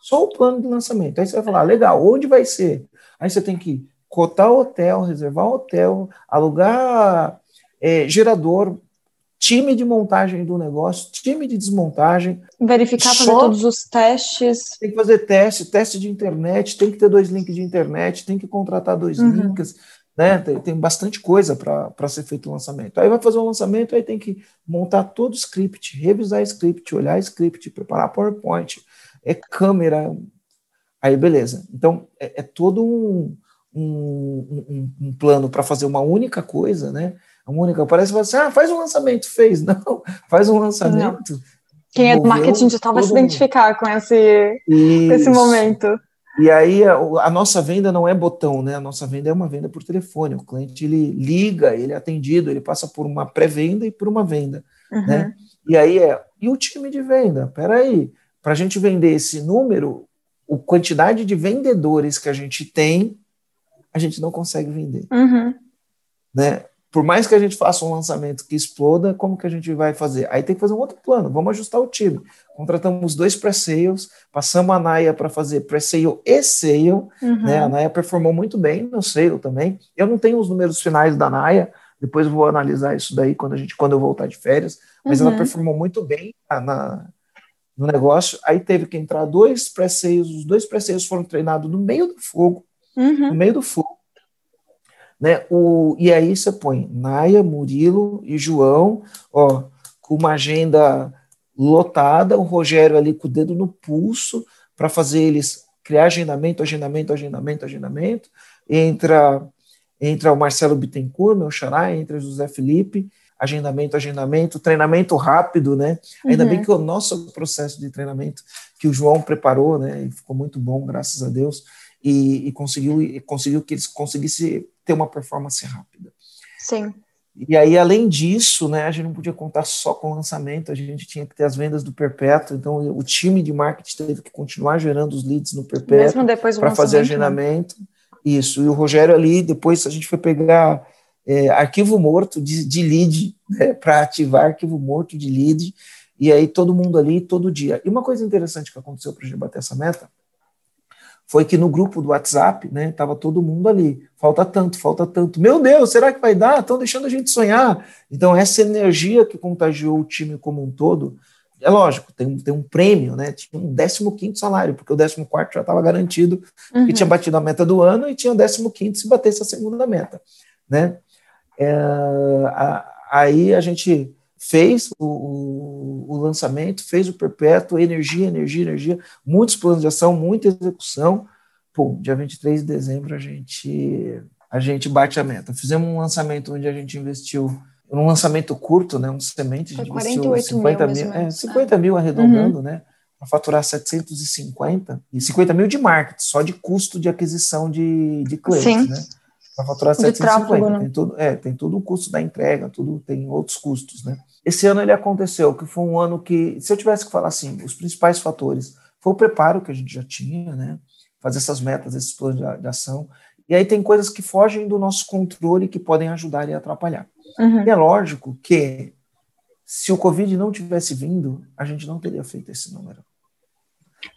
só, o plano de lançamento. Aí você vai falar, legal, onde vai ser? Aí você tem que cotar hotel, reservar hotel, alugar é, gerador, time de montagem do negócio, time de desmontagem. Verificar, fazer todos os testes. Tem que fazer teste, teste de internet, tem que ter dois links de internet, tem que contratar dois uhum. links, né? Tem, tem bastante coisa para ser feito o lançamento. Aí vai fazer o lançamento, aí tem que montar todo o script, revisar script, olhar script, preparar PowerPoint, é câmera. Aí beleza. Então é, é todo um, um, um, um plano para fazer uma única coisa, né? A Mônica parece assim, ah, faz um lançamento, fez. Não, faz um lançamento. Não. Quem é do marketing digital vai se identificar com esse, esse momento. E aí a, a, nossa venda não é botão, né? A nossa venda é uma venda por telefone. O cliente ele liga, ele é atendido, ele passa por uma pré-venda e por uma venda, uhum. né? E aí é e o time de venda. Peraí, para a gente vender esse número, a quantidade de vendedores que a gente tem, a gente não consegue vender, uhum. né? por mais que a gente faça um lançamento que exploda, como que a gente vai fazer? Aí tem que fazer um outro plano, vamos ajustar o time. Contratamos dois pré-sales, passamos a Naya para fazer pré-sale e sale, uhum. né? A Naya performou muito bem no sale também. Eu não tenho os números finais da Naya, depois vou analisar isso daí quando, a gente, quando eu voltar de férias, mas uhum. ela performou muito bem na, no negócio. Aí teve que entrar dois pré-sales, os dois pré-sales foram treinados no meio do fogo, uhum. no meio do fogo, né? O, e aí você põe Naia, Murilo e João, ó, com uma agenda lotada, o Rogério ali com o dedo no pulso para fazer eles criar agendamento, agendamento, agendamento, agendamento. Entra, entra o Marcelo Bittencourt, meu xará, entra o José Felipe, agendamento, agendamento, treinamento rápido, né? Ainda uhum. bem que o nosso processo de treinamento que o João preparou, né? E ficou muito bom, graças a Deus, e, e conseguiu, e conseguiu que eles conseguissem ter uma performance rápida. Sim. E aí, além disso, né, a gente não podia contar só com o lançamento, a gente tinha que ter as vendas do perpétuo, então o time de marketing teve que continuar gerando os leads no perpétuo para fazer né? agendamento. Né? Isso, e o Rogério ali, depois a gente foi pegar é, arquivo morto de, de lead, né, para ativar arquivo morto de lead, e aí todo mundo ali, todo dia. E uma coisa interessante que aconteceu para a gente bater essa meta foi que no grupo do WhatsApp, né, tava todo mundo ali, falta tanto, falta tanto. Meu Deus, será que vai dar? Estão deixando a gente sonhar. Então essa energia que contagiou o time como um todo, é lógico, tem, tem um prêmio, né? Tinha um 15 salário, porque o 14 já estava garantido uhum. que tinha batido a meta do ano e tinha o 15 se batesse a segunda meta, né? É, a, aí a gente fez o, o, o, lançamento, fez o perpétuo, energia, energia, energia, muitos planos de ação, muita execução. Pô, dia 23 de dezembro a gente, a gente bate a meta. Fizemos um lançamento onde a gente investiu um lançamento curto, né, um semente, a gente investiu 50 mil, mil é, 50 mil arredondando, uhum. né, para faturar 750 e 50 mil de marketing, só de custo de aquisição de, de clientes, Sim. né? Para faturar 750. Tráfego, né? tem, todo, é, tem todo o custo da entrega, tudo tem outros custos, né? Esse ano ele aconteceu, que foi um ano que, se eu tivesse que falar assim, os principais fatores foi o preparo que a gente já tinha, né? Fazer essas metas, esses planos de, de ação. E aí tem coisas que fogem do nosso controle que podem ajudar e atrapalhar. Uhum. E é lógico que se o Covid não tivesse vindo, a gente não teria feito esse número.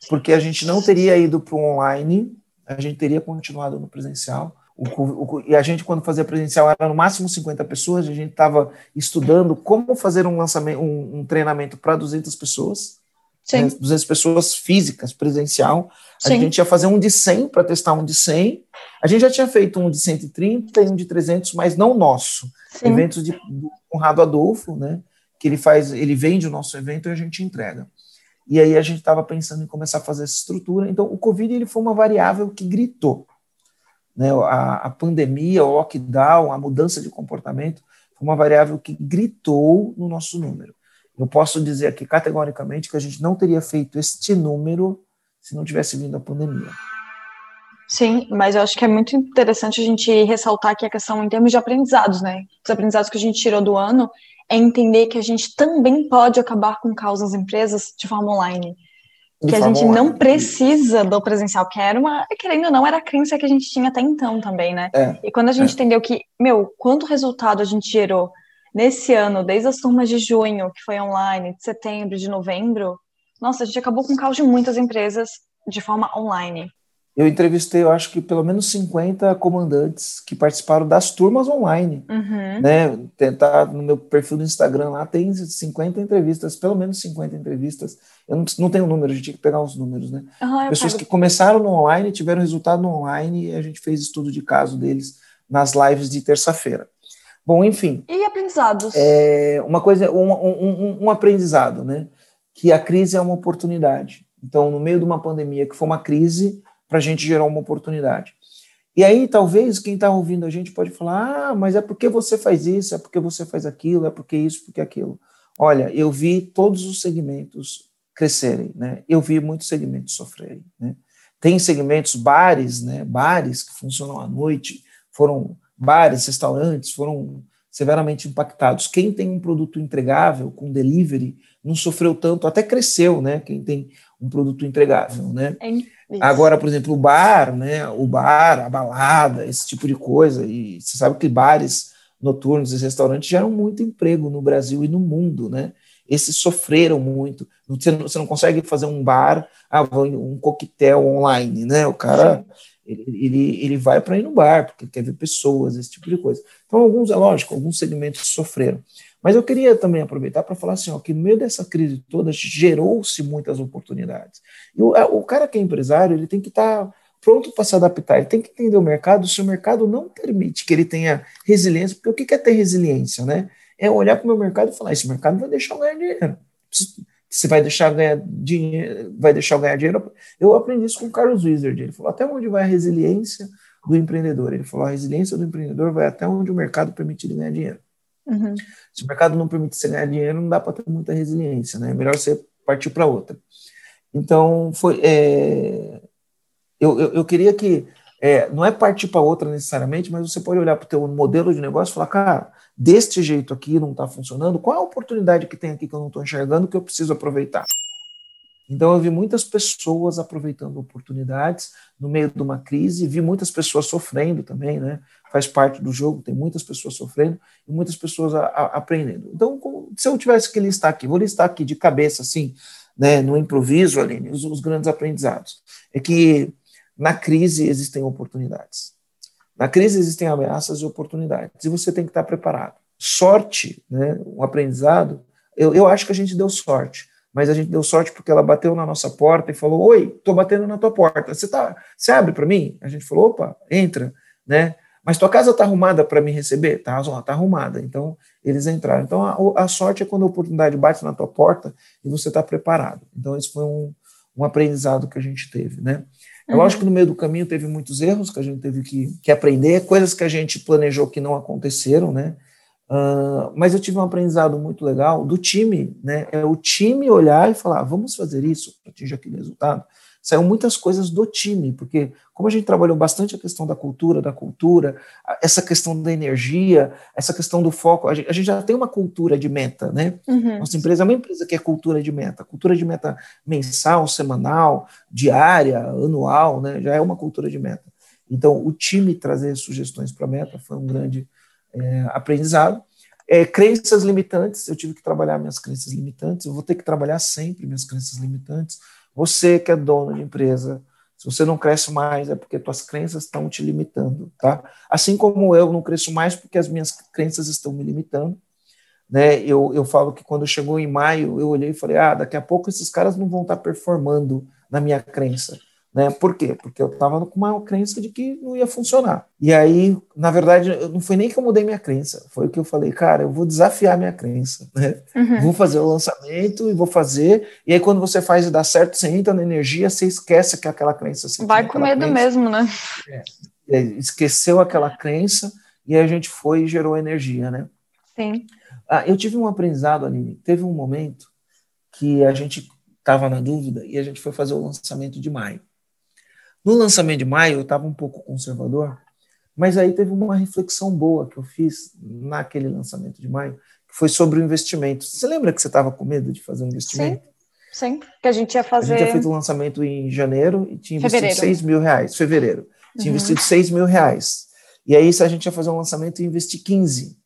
Porque a gente não teria ido para o online, a gente teria continuado no presencial, o, o, e a gente, quando fazia presencial, era no máximo 50 pessoas. A gente estava estudando como fazer um lançamento, um, um treinamento para 200 pessoas. Sim. Né, 200 pessoas físicas, presencial. A Sim. gente ia fazer um de 100 para testar um de 100. A gente já tinha feito um de 130 e um de 300, mas não nosso. Sim. Eventos de, do Conrado Adolfo, né? Que ele faz, ele vende o nosso evento e a gente entrega. E aí a gente estava pensando em começar a fazer essa estrutura. Então, o Covid ele foi uma variável que gritou né, a, a pandemia, o lockdown, a mudança de comportamento, foi uma variável que gritou no nosso número. Eu posso dizer aqui categoricamente que a gente não teria feito este número se não tivesse vindo a pandemia. Sim, mas eu acho que é muito interessante a gente ressaltar aqui a questão em termos de aprendizados, né? Os aprendizados que a gente tirou do ano é entender que a gente também pode acabar com causas empresas de forma online. Que a gente online. não precisa do presencial, que era uma, querendo ou não, era a crença que a gente tinha até então também, né? É, e quando a gente é. entendeu que, meu, quanto resultado a gente gerou nesse ano, desde as turmas de junho, que foi online, de setembro, de novembro, nossa, a gente acabou com o caos de muitas empresas de forma online. Eu entrevistei, eu acho que pelo menos 50 comandantes que participaram das turmas online. Uhum. Né? Tentar no meu perfil do Instagram lá tem 50 entrevistas, pelo menos 50 entrevistas. Eu não, não tenho número, a gente tinha que pegar os números, né? Uhum, Pessoas que começaram no online, tiveram resultado no online e a gente fez estudo de caso deles nas lives de terça-feira. Bom, enfim. E aprendizados? É uma coisa, um, um, um, aprendizado, né? Que a crise é uma oportunidade. Então, no meio de uma pandemia que foi uma crise, para a gente gerar uma oportunidade. E aí, talvez, quem está ouvindo a gente pode falar: ah, mas é porque você faz isso, é porque você faz aquilo, é porque isso, porque aquilo. Olha, eu vi todos os segmentos crescerem, né? Eu vi muitos segmentos sofrerem, né? Tem segmentos, bares, né? Bares que funcionam à noite, foram bares, restaurantes foram severamente impactados. Quem tem um produto entregável com delivery não sofreu tanto, até cresceu, né? Quem tem um produto entregável, né? É Agora, por exemplo, o bar, né? O bar, a balada, esse tipo de coisa. E você sabe que bares noturnos e restaurantes geram muito emprego no Brasil e no mundo, né? Esses sofreram muito. Você não, você não consegue fazer um bar, ah, um coquetel online, né? O cara ele, ele, ele vai para ir no bar, porque quer ver pessoas, esse tipo de coisa. Então, alguns, é lógico, alguns segmentos sofreram. Mas eu queria também aproveitar para falar assim, ó, que no meio dessa crise toda gerou-se muitas oportunidades. E o, o, cara que é empresário, ele tem que estar tá pronto para se adaptar, ele tem que entender o mercado, se o mercado não permite que ele tenha resiliência, porque o que é ter resiliência, né? É olhar para o meu mercado e falar, esse mercado vai deixar eu ganhar dinheiro se vai deixar ganhar dinheiro, vai deixar ganhar dinheiro. Eu aprendi isso com o Carlos Wizard. Ele falou até onde vai a resiliência do empreendedor. Ele falou a resiliência do empreendedor vai até onde o mercado permite ele ganhar dinheiro. Uhum. Se o mercado não permite você ganhar dinheiro, não dá para ter muita resiliência, né? É melhor você partir para outra. Então foi, é, eu, eu, eu queria que é, não é partir para outra necessariamente, mas você pode olhar para o teu modelo de negócio e falar, cara, deste jeito aqui não está funcionando, qual é a oportunidade que tem aqui que eu não estou enxergando que eu preciso aproveitar? Então eu vi muitas pessoas aproveitando oportunidades no meio de uma crise, vi muitas pessoas sofrendo também, né? Faz parte do jogo, tem muitas pessoas sofrendo e muitas pessoas a, a, aprendendo. Então, se eu tivesse que listar aqui, vou listar aqui de cabeça, assim, né, no improviso, Aline, os, os grandes aprendizados. É que na crise existem oportunidades. Na crise existem ameaças e oportunidades, e você tem que estar preparado. Sorte, né, um aprendizado, eu, eu acho que a gente deu sorte, mas a gente deu sorte porque ela bateu na nossa porta e falou: Oi, estou batendo na tua porta, você, tá, abre para mim? A gente falou: opa, entra, né? Mas tua casa está arrumada para me receber? Tá, tá arrumada. Então, eles entraram. Então, a, a, sorte é quando a oportunidade bate na tua porta e você está preparado. Então, esse foi um, um aprendizado que a gente teve, né? É lógico que no meio do caminho teve muitos erros que a gente teve que, que aprender, coisas que a gente planejou que não aconteceram, né? Uh, mas eu tive um aprendizado muito legal do time, né? É o time olhar e falar, vamos fazer isso para atingir aquele resultado saiu muitas coisas do time, porque como a gente trabalhou bastante a questão da cultura, da cultura, essa questão da energia, essa questão do foco, a gente, a gente já tem uma cultura de meta, né? Uhum. Nossa empresa é uma empresa que é cultura de meta, cultura de meta mensal, semanal, diária, anual, né? Já é uma cultura de meta. Então, o time trazer sugestões para a meta foi um grande é, aprendizado. É, crenças limitantes, eu tive que trabalhar minhas crenças limitantes, eu vou ter que trabalhar sempre minhas crenças limitantes, você que é dono de empresa, se você não cresce mais é porque tuas crenças estão te limitando, tá? Assim como eu não cresço mais porque as minhas crenças estão me limitando, né? Eu, eu falo que quando chegou em maio, eu olhei e falei, ah, daqui a pouco esses caras não vão estar performando na minha crença. Né? Por quê? Porque eu estava com uma crença de que não ia funcionar. E aí, na verdade, não foi nem que eu mudei minha crença, foi que eu falei, cara, eu vou desafiar minha crença. Né? Uhum. Vou fazer o lançamento e vou fazer. E aí, quando você faz e dá certo, você entra na energia, você esquece que aquela crença. Vai com medo crença, mesmo, né? É, esqueceu aquela crença e aí a gente foi e gerou energia, né? Sim. Ah, eu tive um aprendizado, Aline. Teve um momento que a gente estava na dúvida e a gente foi fazer o lançamento de maio. No lançamento de maio, eu estava um pouco conservador, mas aí teve uma reflexão boa que eu fiz naquele lançamento de maio, que foi sobre o investimento. Você lembra que você estava com medo de fazer um investimento? Sim, sim, que a gente ia fazer... A gente tinha feito o um lançamento em janeiro e tinha investido fevereiro. 6 mil reais, fevereiro. Tinha uhum. investido 6 mil reais. E aí, se a gente ia fazer um lançamento e investir 15.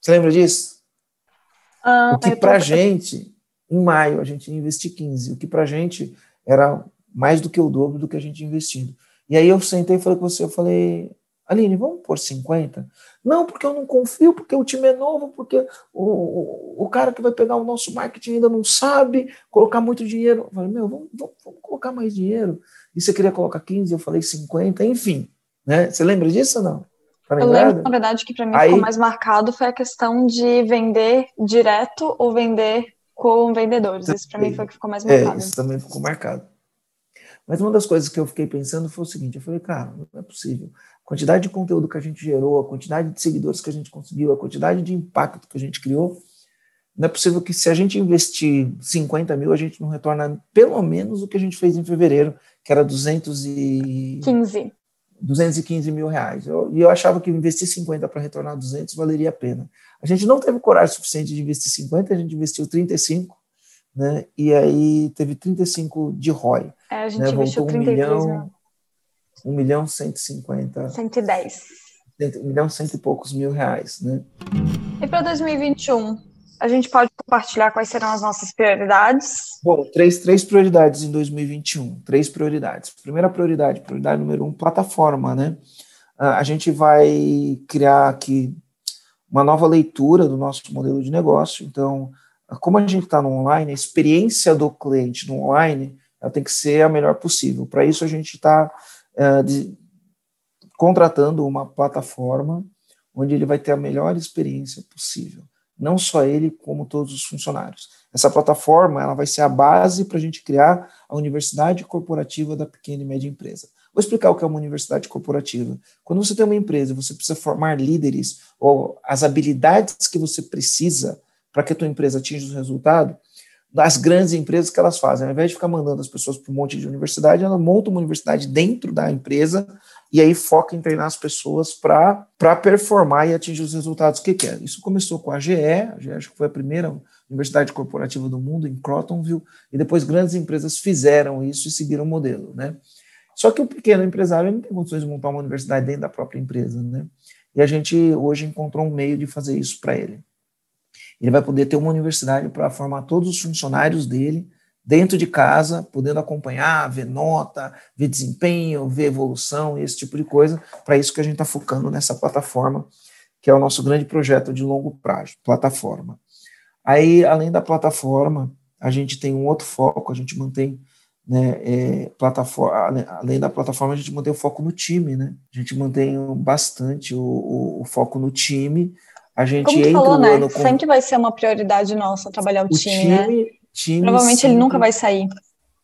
Você lembra disso? Ah, o que para a tô... gente, em maio, a gente ia investir 15. O que para a gente era mais do que o dobro do que a gente investindo. E aí eu sentei e falei com você, eu falei, Aline, vamos por 50? Não, porque eu não confio, porque o time é novo, porque o, o, o cara que vai pegar o nosso marketing ainda não sabe colocar muito dinheiro. Eu falei, meu, vamos, vamos, vamos colocar mais dinheiro. E você queria colocar 15, eu falei 50, enfim. Né? Você lembra disso ou não? Tá eu lembro, na verdade, que para mim Aí, ficou mais marcado foi a questão de vender direto ou vender com vendedores. Isso para mim foi o que ficou mais é, marcado. É, isso também ficou marcado. Mas uma das coisas que eu fiquei pensando foi o seguinte: eu falei, cara, não é possível. A quantidade de conteúdo que a gente gerou, a quantidade de seguidores que a gente conseguiu, a quantidade de impacto que a gente criou, não é possível que se a gente investir 50 mil, a gente não retorna pelo menos o que a gente fez em fevereiro, que era 215. 215 mil reais. Eu, e eu achava que investir 50 para retornar 200 valeria a pena. A gente não teve coragem suficiente de investir 50, a gente investiu 35, né? E aí teve 35 de ROI. É, a gente né? investiu Voltou 33 um milhão, 1 milhão 150. 110. 1 milhão cento e poucos mil reais, né? E para 2021, a gente pode compartilhar quais serão as nossas prioridades? Bom, três, três prioridades em 2021. Três prioridades. Primeira prioridade, prioridade número um, plataforma, né? A gente vai criar aqui uma nova leitura do nosso modelo de negócio. Então, como a gente está no online, a experiência do cliente no online ela tem que ser a melhor possível. Para isso, a gente está uh, contratando uma plataforma onde ele vai ter a melhor experiência possível não só ele, como todos os funcionários. Essa plataforma ela vai ser a base para a gente criar a universidade corporativa da pequena e média empresa. Vou explicar o que é uma universidade corporativa. Quando você tem uma empresa, você precisa formar líderes ou as habilidades que você precisa para que a tua empresa atinja os resultados, das grandes empresas que elas fazem. Ao invés de ficar mandando as pessoas para um monte de universidade, ela monta uma universidade dentro da empresa e aí foca em treinar as pessoas para performar e atingir os resultados que quer. Isso começou com a GE, a GE acho que foi a primeira universidade corporativa do mundo, em Crotonville, e depois grandes empresas fizeram isso e seguiram o modelo, né? Só que o pequeno empresário não tem condições de montar uma universidade dentro da própria empresa, né? E a gente hoje encontrou um meio de fazer isso para ele. Ele vai poder ter uma universidade para formar todos os funcionários dele, dentro de casa, podendo acompanhar, ver nota, ver desempenho, ver evolução, esse tipo de coisa. Para isso que a gente está focando nessa plataforma, que é o nosso grande projeto de longo prazo, plataforma. Aí, além da plataforma, a gente tem um outro foco, a gente mantém né, é, plataforma, além da plataforma, a gente mantém o foco no time, né? A gente mantém bastante o, o, o foco no time. A gente Como tu falou, né? Com... Sempre vai ser uma prioridade nossa trabalhar o, o time, né? time, né? time Provavelmente sempre, ele nunca vai sair.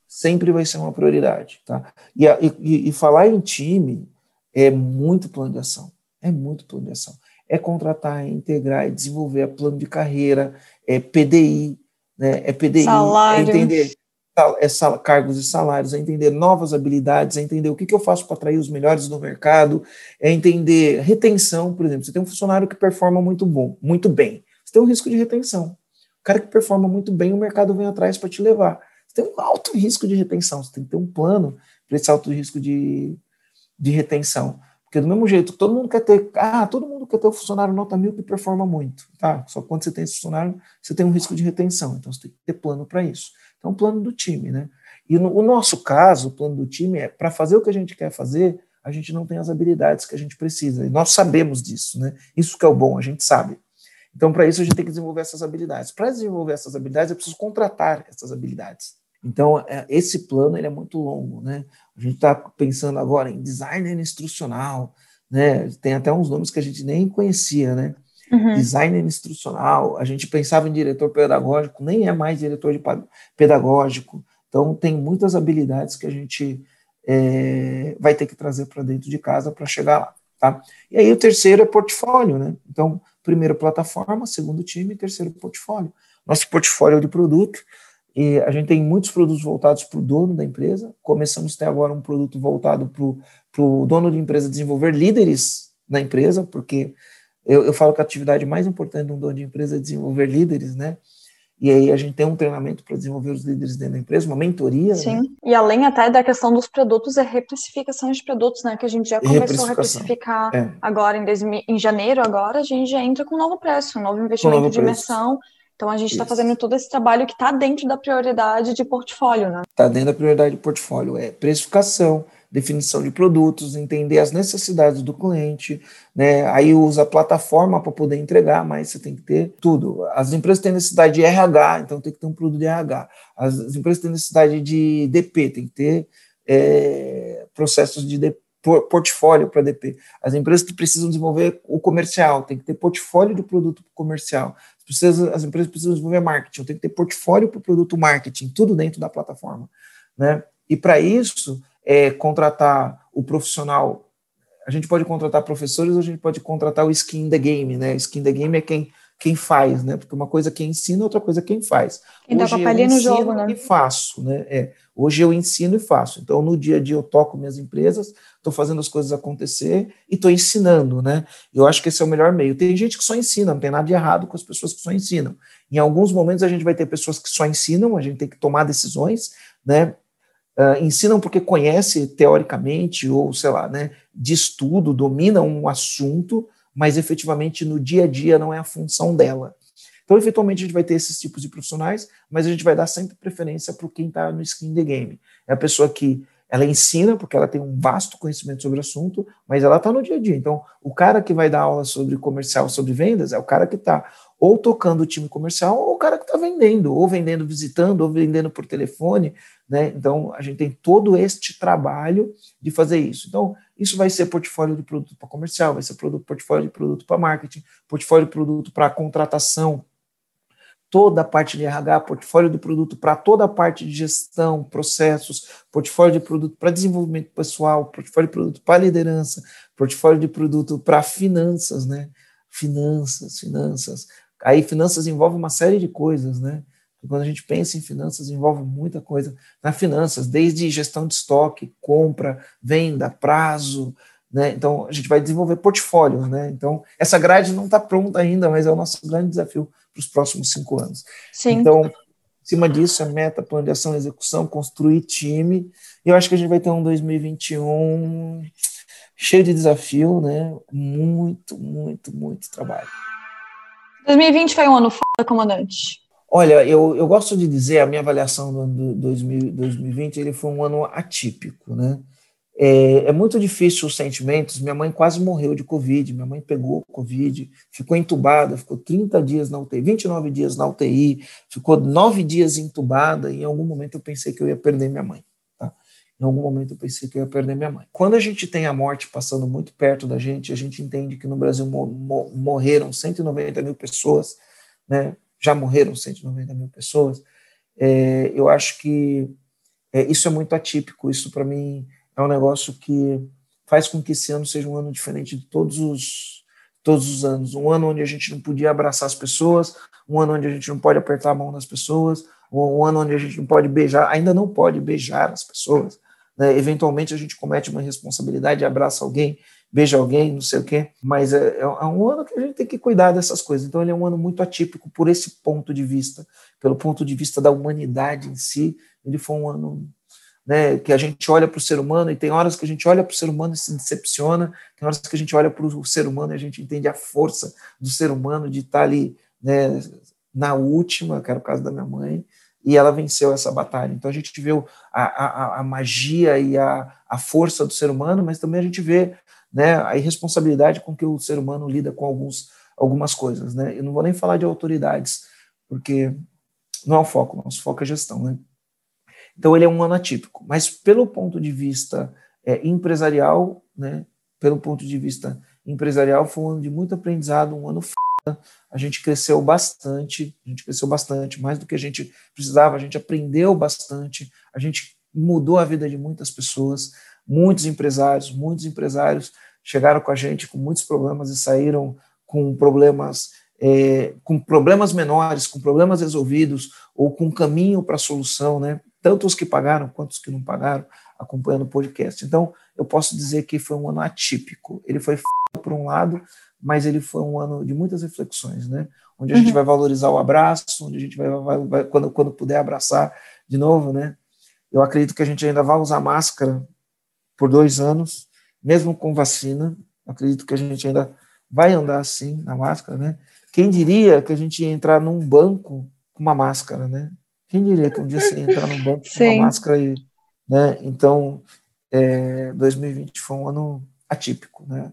Sempre vai ser uma prioridade, tá? E, e, e falar em time é muito plano de ação. É muito plano de ação. É contratar, é integrar, é desenvolver é plano de carreira, é PDI, né? É PDI, é Salário. é entender é sal, cargos e salários, é entender novas habilidades, é entender o que, que eu faço para atrair os melhores no mercado, é entender retenção, por exemplo, você tem um funcionário que performa muito bom, muito bem, você tem um risco de retenção cara que performa muito bem, o mercado vem atrás para te levar. Você tem um alto risco de retenção, você tem que ter um plano para esse alto risco de, de retenção. Porque do mesmo jeito, todo mundo quer ter, ah, todo mundo quer ter um funcionário nota mil que performa muito, tá? Só quando você tem esse funcionário, você tem um risco de retenção, então você tem que ter plano para isso. Então, plano do time, né? E no o nosso caso, o plano do time é para fazer o que a gente quer fazer, a gente não tem as habilidades que a gente precisa. E nós sabemos disso, né? Isso que é o bom, a gente sabe. Então, para isso, a gente tem que desenvolver essas habilidades. Para desenvolver essas habilidades, eu preciso contratar essas habilidades. Então, é, esse plano ele é muito longo. Né? A gente está pensando agora em designer instrucional, né? tem até uns nomes que a gente nem conhecia, né? Uhum. Designer instrucional, a gente pensava em diretor pedagógico, nem é mais diretor de pedagógico. Então, tem muitas habilidades que a gente é, vai ter que trazer para dentro de casa para chegar lá. Tá? E aí o terceiro é portfólio, né? Então, primeiro plataforma, segundo time, terceiro portfólio. Nosso portfólio de produto E a gente tem muitos produtos voltados para o dono da empresa. Começamos a ter agora um produto voltado para o dono da empresa desenvolver líderes na empresa, porque eu, eu falo que a atividade mais importante de um dono de empresa é desenvolver líderes, né? E aí a gente tem um treinamento para desenvolver os líderes dentro da empresa, uma mentoria. Sim, né? e além até da questão dos produtos, é reprecificação de produtos, né? Que a gente já começou a reprecificar é. agora em, em janeiro, agora a gente já entra com um novo preço, um novo investimento novo de imersão. Então a gente está fazendo todo esse trabalho que está dentro da prioridade de portfólio, né? Está dentro da prioridade de portfólio, é precificação, definição de produtos, entender as necessidades do cliente, né? Aí usa a plataforma para poder entregar, mas você tem que ter tudo. As empresas têm necessidade de RH, então tem que ter um produto de RH. As, as empresas têm necessidade de DP, tem que ter é, processos de DP portfólio para DP. As empresas precisam desenvolver o comercial, tem que ter portfólio de produto comercial. Precisa, as empresas precisam desenvolver marketing, tem que ter portfólio para o produto marketing, tudo dentro da plataforma. Né? E para isso, é, contratar o profissional. A gente pode contratar professores ou a gente pode contratar o skin the game, né? Skin the game é quem, quem faz, né? Porque uma coisa é quem ensina, outra coisa é quem faz. Quem Hoje dá eu no jogo, né? e faço, né? É. Hoje eu ensino e faço. Então, no dia a dia eu toco minhas empresas, estou fazendo as coisas acontecer e estou ensinando, né? Eu acho que esse é o melhor meio. Tem gente que só ensina, não tem nada de errado com as pessoas que só ensinam. Em alguns momentos a gente vai ter pessoas que só ensinam, a gente tem que tomar decisões, né? Uh, ensinam porque conhece teoricamente ou, sei lá, né, de estudo, domina um assunto, mas efetivamente no dia a dia não é a função dela. Então, eventualmente, a gente vai ter esses tipos de profissionais, mas a gente vai dar sempre preferência para quem está no skin the game. É a pessoa que ela ensina, porque ela tem um vasto conhecimento sobre o assunto, mas ela está no dia a dia. Então, o cara que vai dar aula sobre comercial, sobre vendas, é o cara que está ou tocando o time comercial, ou o cara que está vendendo, ou vendendo visitando, ou vendendo por telefone, né? Então, a gente tem todo este trabalho de fazer isso. Então, isso vai ser portfólio de produto para comercial, vai ser produto, portfólio de produto para marketing, portfólio de produto para contratação, toda a parte de RH, portfólio de produto para toda a parte de gestão, processos, portfólio de produto para desenvolvimento pessoal, portfólio de produto para liderança, portfólio de produto para finanças, né? Finanças, finanças. Aí finanças envolve uma série de coisas, né? quando a gente pensa em finanças, envolve muita coisa na finanças, desde gestão de estoque, compra, venda, prazo, né? Então, a gente vai desenvolver portfólio, né? Então, essa grade não está pronta ainda, mas é o nosso grande desafio para os próximos cinco anos. Sim. Então, em cima disso, a meta, plano de ação, execução, construir time. E eu acho que a gente vai ter um 2021 cheio de desafio, né? Muito, muito, muito trabalho. 2020 foi um ano foda, comandante. Olha, eu, eu gosto de dizer, a minha avaliação do ano 2020, ele foi um ano atípico, né? É, é, muito difícil os sentimentos. Minha mãe quase morreu de Covid, minha mãe pegou Covid, ficou entubada, ficou 30 dias na UTI, 29 dias na UTI, ficou nove dias entubada, e em algum momento eu pensei que eu ia perder minha mãe. Em algum momento eu pensei que eu ia perder minha mãe. Quando a gente tem a morte passando muito perto da gente, a gente entende que no Brasil morreram 190 mil pessoas, né? já morreram 190 mil pessoas, é, eu acho que é, isso é muito atípico. Isso, para mim, é um negócio que faz com que esse ano seja um ano diferente de todos os, todos os anos. Um ano onde a gente não podia abraçar as pessoas, um ano onde a gente não pode apertar a mão das pessoas, um ano onde a gente não pode beijar, ainda não pode beijar as pessoas. Né? Eventualmente a gente comete uma responsabilidade, abraça alguém, beija alguém, não sei o quê, mas é, é, um ano que a gente tem que cuidar dessas coisas. Então ele é um ano muito atípico por esse ponto de vista, pelo ponto de vista da humanidade em si. Ele foi um ano né, que a gente olha para o ser humano e tem horas que a gente olha para o ser humano e se decepciona, tem horas que a gente olha para o ser humano e a gente entende a força do ser humano de estar ali né, na última, que era o caso da minha mãe, e ela venceu essa batalha. Então a gente vê a, a, a magia e a, a força do ser humano, mas também a gente vê né, a irresponsabilidade com que o ser humano lida com alguns, algumas coisas. Né? Eu não vou nem falar de autoridades, porque não é o foco, nosso foco é gestão. Né? Então ele é um ano atípico, mas pelo ponto de vista é, empresarial, né, pelo ponto de vista empresarial, foi um ano de muito aprendizado, um ano f... A gente cresceu bastante, a gente cresceu bastante, mais do que a gente precisava, a gente aprendeu bastante, a gente mudou a vida de muitas pessoas, muitos empresários, muitos empresários chegaram com a gente com muitos problemas e saíram com problemas é, com problemas menores, com problemas resolvidos, ou com caminho para a solução, né? Tanto os que pagaram quanto os que não pagaram, acompanhando o podcast. Então, eu posso dizer que foi um ano atípico. Ele foi. Por um lado, mas ele foi um ano de muitas reflexões, né? Onde a uhum. gente vai valorizar o abraço, onde a gente vai, vai, vai, quando, quando puder abraçar de novo, né? Eu acredito que a gente ainda vai usar máscara por dois anos, mesmo com vacina. Acredito que a gente ainda vai andar assim na máscara, né? Quem diria que a gente ia entrar num banco com uma máscara, né? Quem diria que um dia você ia entrar num banco com uma máscara e, né? Então, é, 2020 foi um ano atípico, né?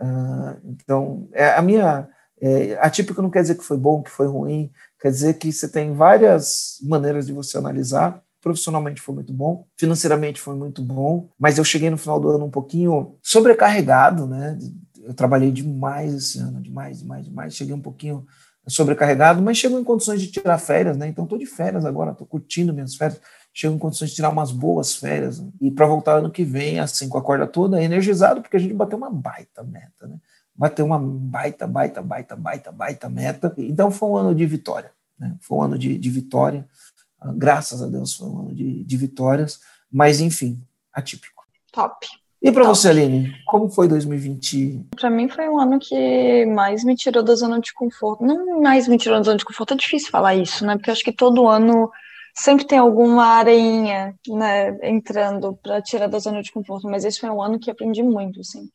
Uh, então, é, a minha é, atípico não quer dizer que foi bom, que foi ruim, quer dizer que você tem várias maneiras de você analisar. Profissionalmente foi muito bom, financeiramente foi muito bom, mas eu cheguei no final do ano um pouquinho sobrecarregado, né? eu trabalhei demais esse ano, demais, demais, demais. Cheguei um pouquinho sobrecarregado, mas chego em condições de tirar férias, né? Então estou de férias agora, estou curtindo minhas férias. Chego em condições de tirar umas boas férias né? e para voltar ano que vem, assim, com a corda toda, energizado, porque a gente bateu uma baita meta, né? Bateu uma baita, baita, baita, baita, baita meta. Então foi um ano de vitória, né? Foi um ano de, de vitória. Graças a Deus foi um ano de, de vitórias, mas enfim, atípico. Top. E para você, Aline, como foi 2020? Para mim foi um ano que mais me tirou da zona de conforto. Não mais me tirou da zona de conforto, é difícil falar isso, né? Porque eu acho que todo ano sempre tem alguma areinha, né, entrando para tirar da zona de conforto, mas esse foi um ano que aprendi muito, assim.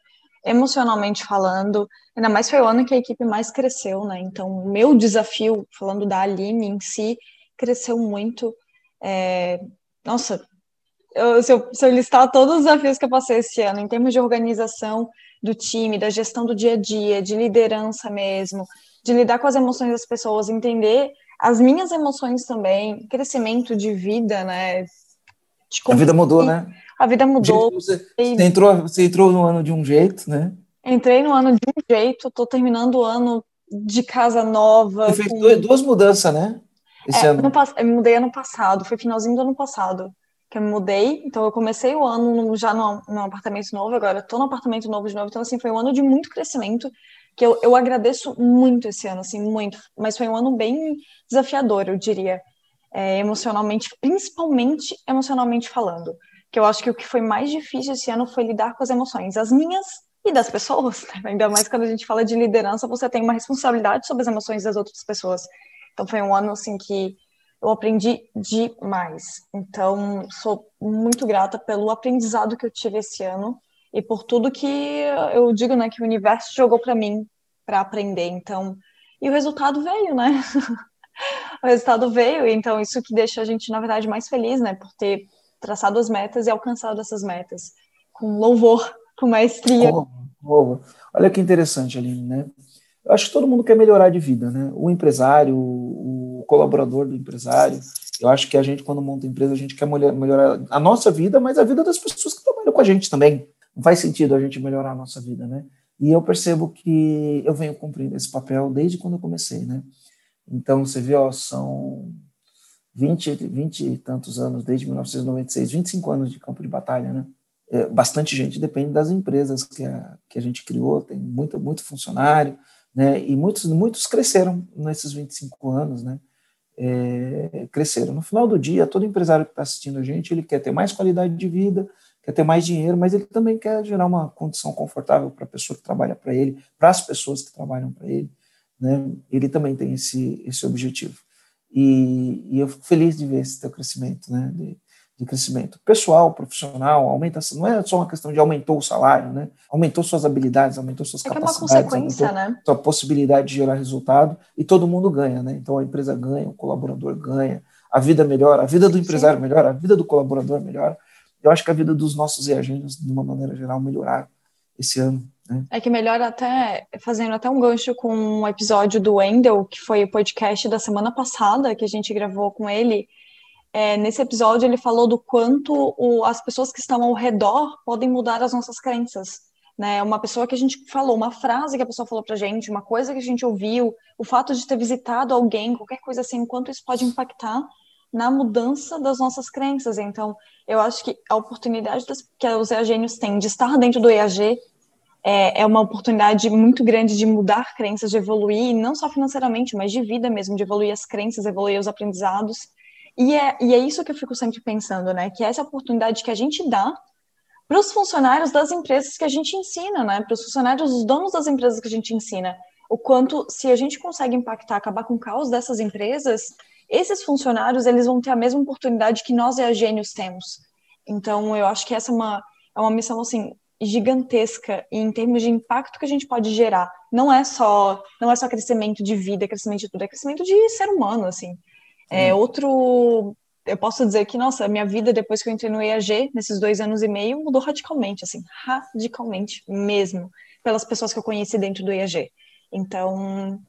Emocionalmente falando, ainda mais foi o ano que a equipe mais cresceu, né? Então, meu desafio, falando da Aline em si, cresceu muito. É... Nossa, eu, se, eu, se eu listar todos os desafios que eu passei esse ano, em termos de organização do time, da gestão do dia a dia, de liderança mesmo, de lidar com as emoções das pessoas, entender as minhas emoções também, crescimento de vida, né? A vida mudou, né? A vida mudou. Você, você, entrou, você entrou no ano de um jeito, né? Entrei no ano de um jeito, estou terminando o ano de casa nova. Você com... fez duas mudanças, né? Esse é, ano. eu mudei ano passado, foi finalzinho do ano passado que eu me mudei, então eu comecei o ano já no, no apartamento novo, agora estou no apartamento novo de novo, então assim, foi um ano de muito crescimento, que eu, eu agradeço muito esse ano, assim, muito, mas foi um ano bem desafiador, eu diria, é, emocionalmente, principalmente emocionalmente falando, que eu acho que o que foi mais difícil esse ano foi lidar com as emoções, as minhas e das pessoas, né? ainda mais quando a gente fala de liderança, você tem uma responsabilidade sobre as emoções das outras pessoas, então foi um ano, assim, que eu aprendi demais. Então, sou muito grata pelo aprendizado que eu tive esse ano e por tudo que eu digo, né, que o universo jogou para mim para aprender. Então, e o resultado veio, né? o resultado veio, então isso que deixa a gente, na verdade, mais feliz, né, por ter traçado as metas e alcançado essas metas com louvor, com maestria. Oh, oh. Olha que interessante, Aline, né? Eu acho que todo mundo quer melhorar de vida, né? O empresário, o colaborador do empresário. Eu acho que a gente, quando monta empresa, a gente quer melhorar a nossa vida, mas a vida das pessoas que trabalham com a gente também. Não faz sentido a gente melhorar a nossa vida, né? E eu percebo que eu venho cumprindo esse papel desde quando eu comecei, né? Então, você vê, ó, são 20, 20 e tantos anos, desde 1996, 25 anos de campo de batalha, né? É, bastante gente, depende das empresas que a, que a gente criou, tem muito, muito funcionário, né? E muitos, muitos cresceram nesses 25 anos, né? É, cresceram. No final do dia, todo empresário que está assistindo a gente, ele quer ter mais qualidade de vida, quer ter mais dinheiro, mas ele também quer gerar uma condição confortável para a pessoa que trabalha para ele, para as pessoas que trabalham para ele, né? Ele também tem esse esse objetivo. E, e eu fico feliz de ver esse teu crescimento, né? De, de crescimento pessoal, profissional, aumenta, não é só uma questão de aumentou o salário, né? Aumentou suas habilidades, aumentou suas é capacidades, é uma consequência, né? sua possibilidade de gerar resultado e todo mundo ganha, né? Então a empresa ganha, o colaborador ganha, a vida melhora, a vida do empresário Sim. melhora, a vida do colaborador melhora. Eu acho que a vida dos nossos reagentes, de uma maneira geral, melhorar esse ano. Né? É que melhora até, fazendo até um gancho com um episódio do Wendel, que foi o podcast da semana passada, que a gente gravou com ele, é, nesse episódio ele falou do quanto o, as pessoas que estão ao redor podem mudar as nossas crenças. Né? Uma pessoa que a gente falou, uma frase que a pessoa falou pra gente, uma coisa que a gente ouviu, o fato de ter visitado alguém, qualquer coisa assim, quanto isso pode impactar na mudança das nossas crenças. Então, eu acho que a oportunidade que os EAGênios têm de estar dentro do EAG é, é uma oportunidade muito grande de mudar crenças, de evoluir, não só financeiramente, mas de vida mesmo, de evoluir as crenças, evoluir os aprendizados. E é, e é isso que eu fico sempre pensando, né? Que é essa oportunidade que a gente dá para os funcionários das empresas que a gente ensina, né? Para os funcionários, os donos das empresas que a gente ensina. O quanto, se a gente consegue impactar, acabar com o caos dessas empresas, esses funcionários, eles vão ter a mesma oportunidade que nós, gênios temos. Então, eu acho que essa é uma, é uma missão, assim, gigantesca em termos de impacto que a gente pode gerar. Não é só, não é só crescimento de vida, crescimento de tudo, é crescimento de ser humano, assim. É hum. outro. Eu posso dizer que, nossa, a minha vida depois que eu entrei no EAG, nesses dois anos e meio, mudou radicalmente, assim, radicalmente mesmo, pelas pessoas que eu conheci dentro do EAG. Então,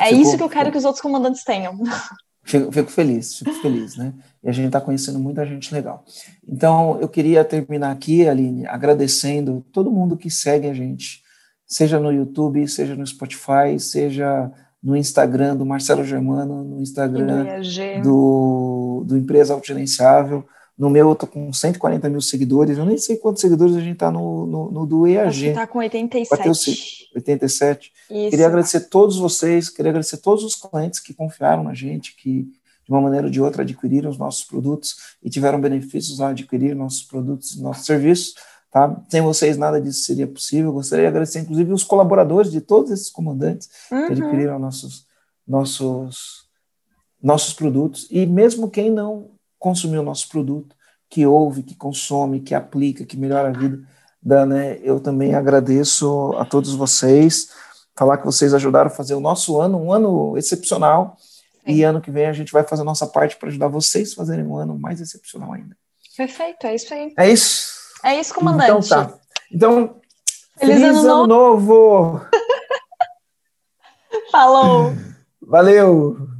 é isso que eu quero que os outros comandantes tenham. Fico, fico, feliz, fico feliz, né? E a gente está conhecendo muita gente legal. Então, eu queria terminar aqui, Aline, agradecendo todo mundo que segue a gente, seja no YouTube, seja no Spotify, seja no Instagram do Marcelo Germano, no Instagram do, do Empresa Autogerenciável. No meu, eu tô com 140 mil seguidores. Eu nem sei quantos seguidores a gente está no, no, no, do EAG. Está com 87. 87. Isso. Queria agradecer todos vocês, queria agradecer todos os clientes que confiaram na gente, que de uma maneira ou de outra adquiriram os nossos produtos e tiveram benefícios ao adquirir nossos produtos, nossos serviços. Tá? Sem vocês nada disso seria possível. Gostaria de agradecer, inclusive, os colaboradores de todos esses comandantes uhum. que adquiriram nossos, nossos, nossos produtos. E mesmo quem não consumiu o nosso produto, que ouve, que consome, que aplica, que melhora a vida da, né, eu também agradeço a todos vocês. Falar que vocês ajudaram a fazer o nosso ano, um ano excepcional. Sim. E ano que vem a gente vai fazer a nossa parte para ajudar vocês a fazerem um ano mais excepcional ainda. Perfeito, é isso aí. É isso. É isso, comandante. Então tá. Então, feliz, feliz ano, ano novo! Falou! Valeu!